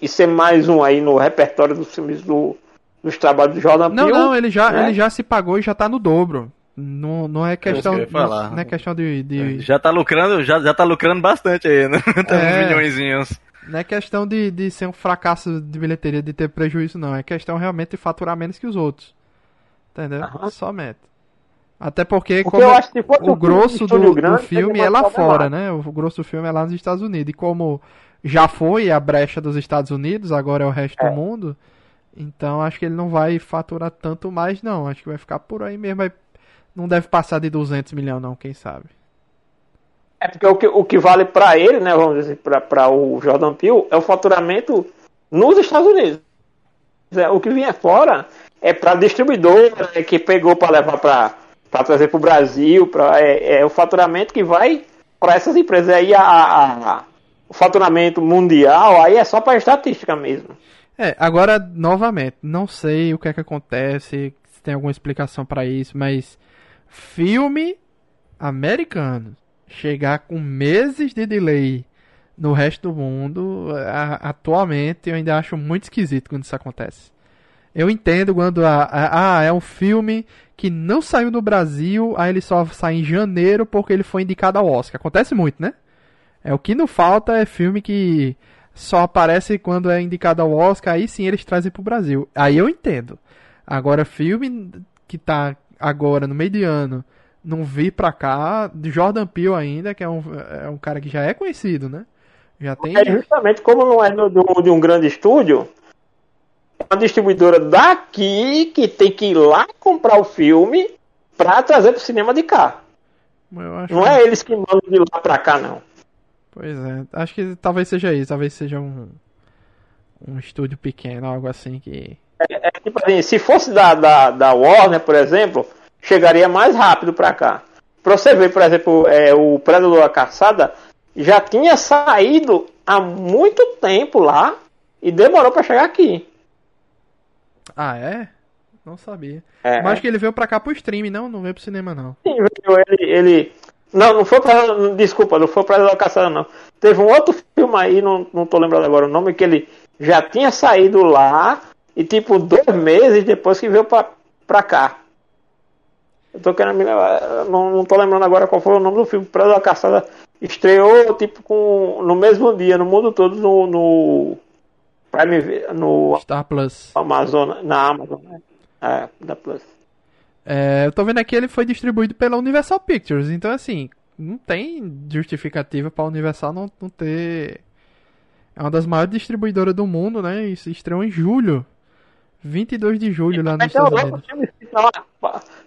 e ser mais um aí no repertório dos filmes do, dos trabalhos do Jordan Peele. Não, não, ele já, né? ele já se pagou e já tá no dobro. Não, não é questão, que não, não, é questão de, de, Já tá lucrando, já, já tá lucrando bastante aí, né? <laughs> Tá é, milhões. Não é questão de, de ser um fracasso de bilheteria, de ter prejuízo, não. É questão realmente de faturar menos que os outros. Entendeu? Uhum. Somente. Até porque, porque como o grosso do, grande, do filme é lá fora, né? O grosso do filme é lá nos Estados Unidos. E como já foi a brecha dos Estados Unidos, agora é o resto é. do mundo. Então acho que ele não vai faturar tanto mais, não. Acho que vai ficar por aí mesmo. Não deve passar de 200 milhões, não, quem sabe. É porque o que, o que vale para ele, né, vamos dizer, para o Jordan Peele, é o faturamento nos Estados Unidos. É, o que vinha fora é para distribuidora é que pegou para levar para trazer para o Brasil, pra, é, é, o faturamento que vai para essas empresas. Aí a, a, a, o faturamento mundial aí é só para estatística mesmo. É, agora novamente, não sei o que é que acontece, se tem alguma explicação para isso, mas filme americano chegar com meses de delay no resto do mundo, a, atualmente eu ainda acho muito esquisito quando isso acontece. Eu entendo quando a, a, ah, é um filme que não saiu no Brasil, aí ele só sai em janeiro porque ele foi indicado ao Oscar. Acontece muito, né? É o que não falta é filme que só aparece quando é indicado ao Oscar, aí sim eles trazem pro Brasil. Aí eu entendo. Agora filme que tá agora no meio de ano, não vi pra cá, de Jordan Peele ainda, que é um, é um cara que já é conhecido, né? Já tem. É justamente como não é do, de um grande estúdio, é uma distribuidora daqui que tem que ir lá comprar o filme pra trazer pro cinema de cá. Não é eles que mandam de lá pra cá, não. Pois é, acho que talvez seja isso, talvez seja um, um estúdio pequeno, algo assim que. É, é tipo assim, se fosse da, da, da Warner, por exemplo, chegaria mais rápido pra cá. Pra você ver, por exemplo, é, o Predador da Caçada já tinha saído há muito tempo lá e demorou para chegar aqui. Ah, é? Não sabia. É. Mas acho que ele veio pra cá pro stream, não? Não veio pro cinema, não. Sim, ele, ele. Não, não foi pra. Desculpa, não foi pra locação, não. Teve um outro filme aí, não, não tô lembrando agora o nome, que ele já tinha saído lá e, tipo, dois meses depois que veio pra, pra cá. Eu tô querendo me lembrar, não, não tô lembrando agora qual foi o nome do filme. Preda da Caçada estreou, tipo, com, no mesmo dia, no mundo todo, no, no Prime, no Star Plus. Amazon, na Amazon, né? É, da Plus. É, eu tô vendo aqui ele foi distribuído pela Universal Pictures, então assim, não tem justificativa pra Universal não, não ter. É uma das maiores distribuidoras do mundo, né? E se estreou em julho. 22 de julho lá nos Estados Unidos.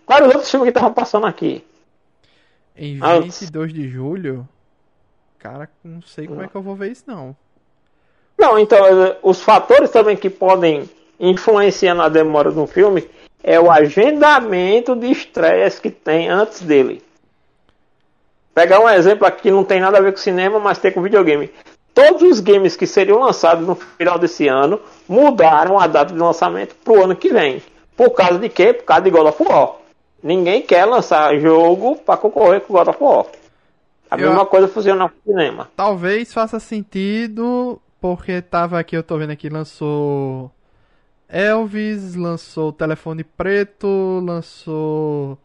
Quais os outros filmes que estavam passando aqui? Em 22 de julho? Cara, não sei como é que eu vou ver isso não. Não, então, os fatores também que podem influenciar na demora de um filme é o agendamento de estresse que tem antes dele. Pegar um exemplo aqui que não tem nada a ver com cinema, mas tem com videogame. Todos os games que seriam lançados no final desse ano mudaram a data de lançamento para o ano que vem. Por causa de quê? Por causa de God of War. Ninguém quer lançar jogo para concorrer com God of War. A eu... mesma coisa funciona no cinema. Talvez faça sentido porque tava aqui, eu tô vendo aqui, lançou Elvis, lançou Telefone Preto, lançou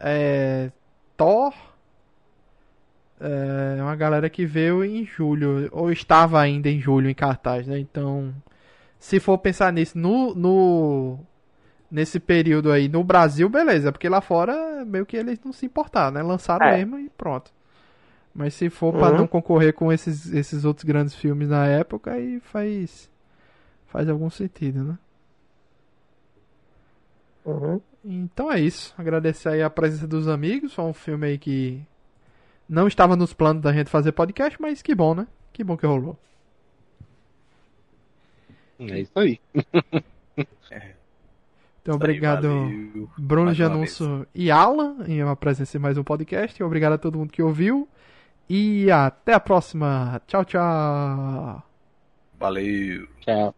é, Thor. É uma galera que veio em julho, ou estava ainda em julho em cartaz, né? Então, se for pensar nisso no, no nesse período aí no Brasil, beleza, porque lá fora meio que eles não se importaram, né? Lançaram é. mesmo e pronto. Mas se for uhum. para não concorrer com esses, esses outros grandes filmes na época, aí faz faz algum sentido, né? Uhum. Então é isso. Agradecer aí a presença dos amigos. Foi um filme aí que não estava nos planos da gente fazer podcast, mas que bom, né? Que bom que rolou. É isso aí. <laughs> Então, obrigado, aí, Bruno de Anúncio e Alan, em uma presença em mais um podcast. Obrigado a todo mundo que ouviu. E até a próxima. Tchau, tchau. Valeu. Tchau.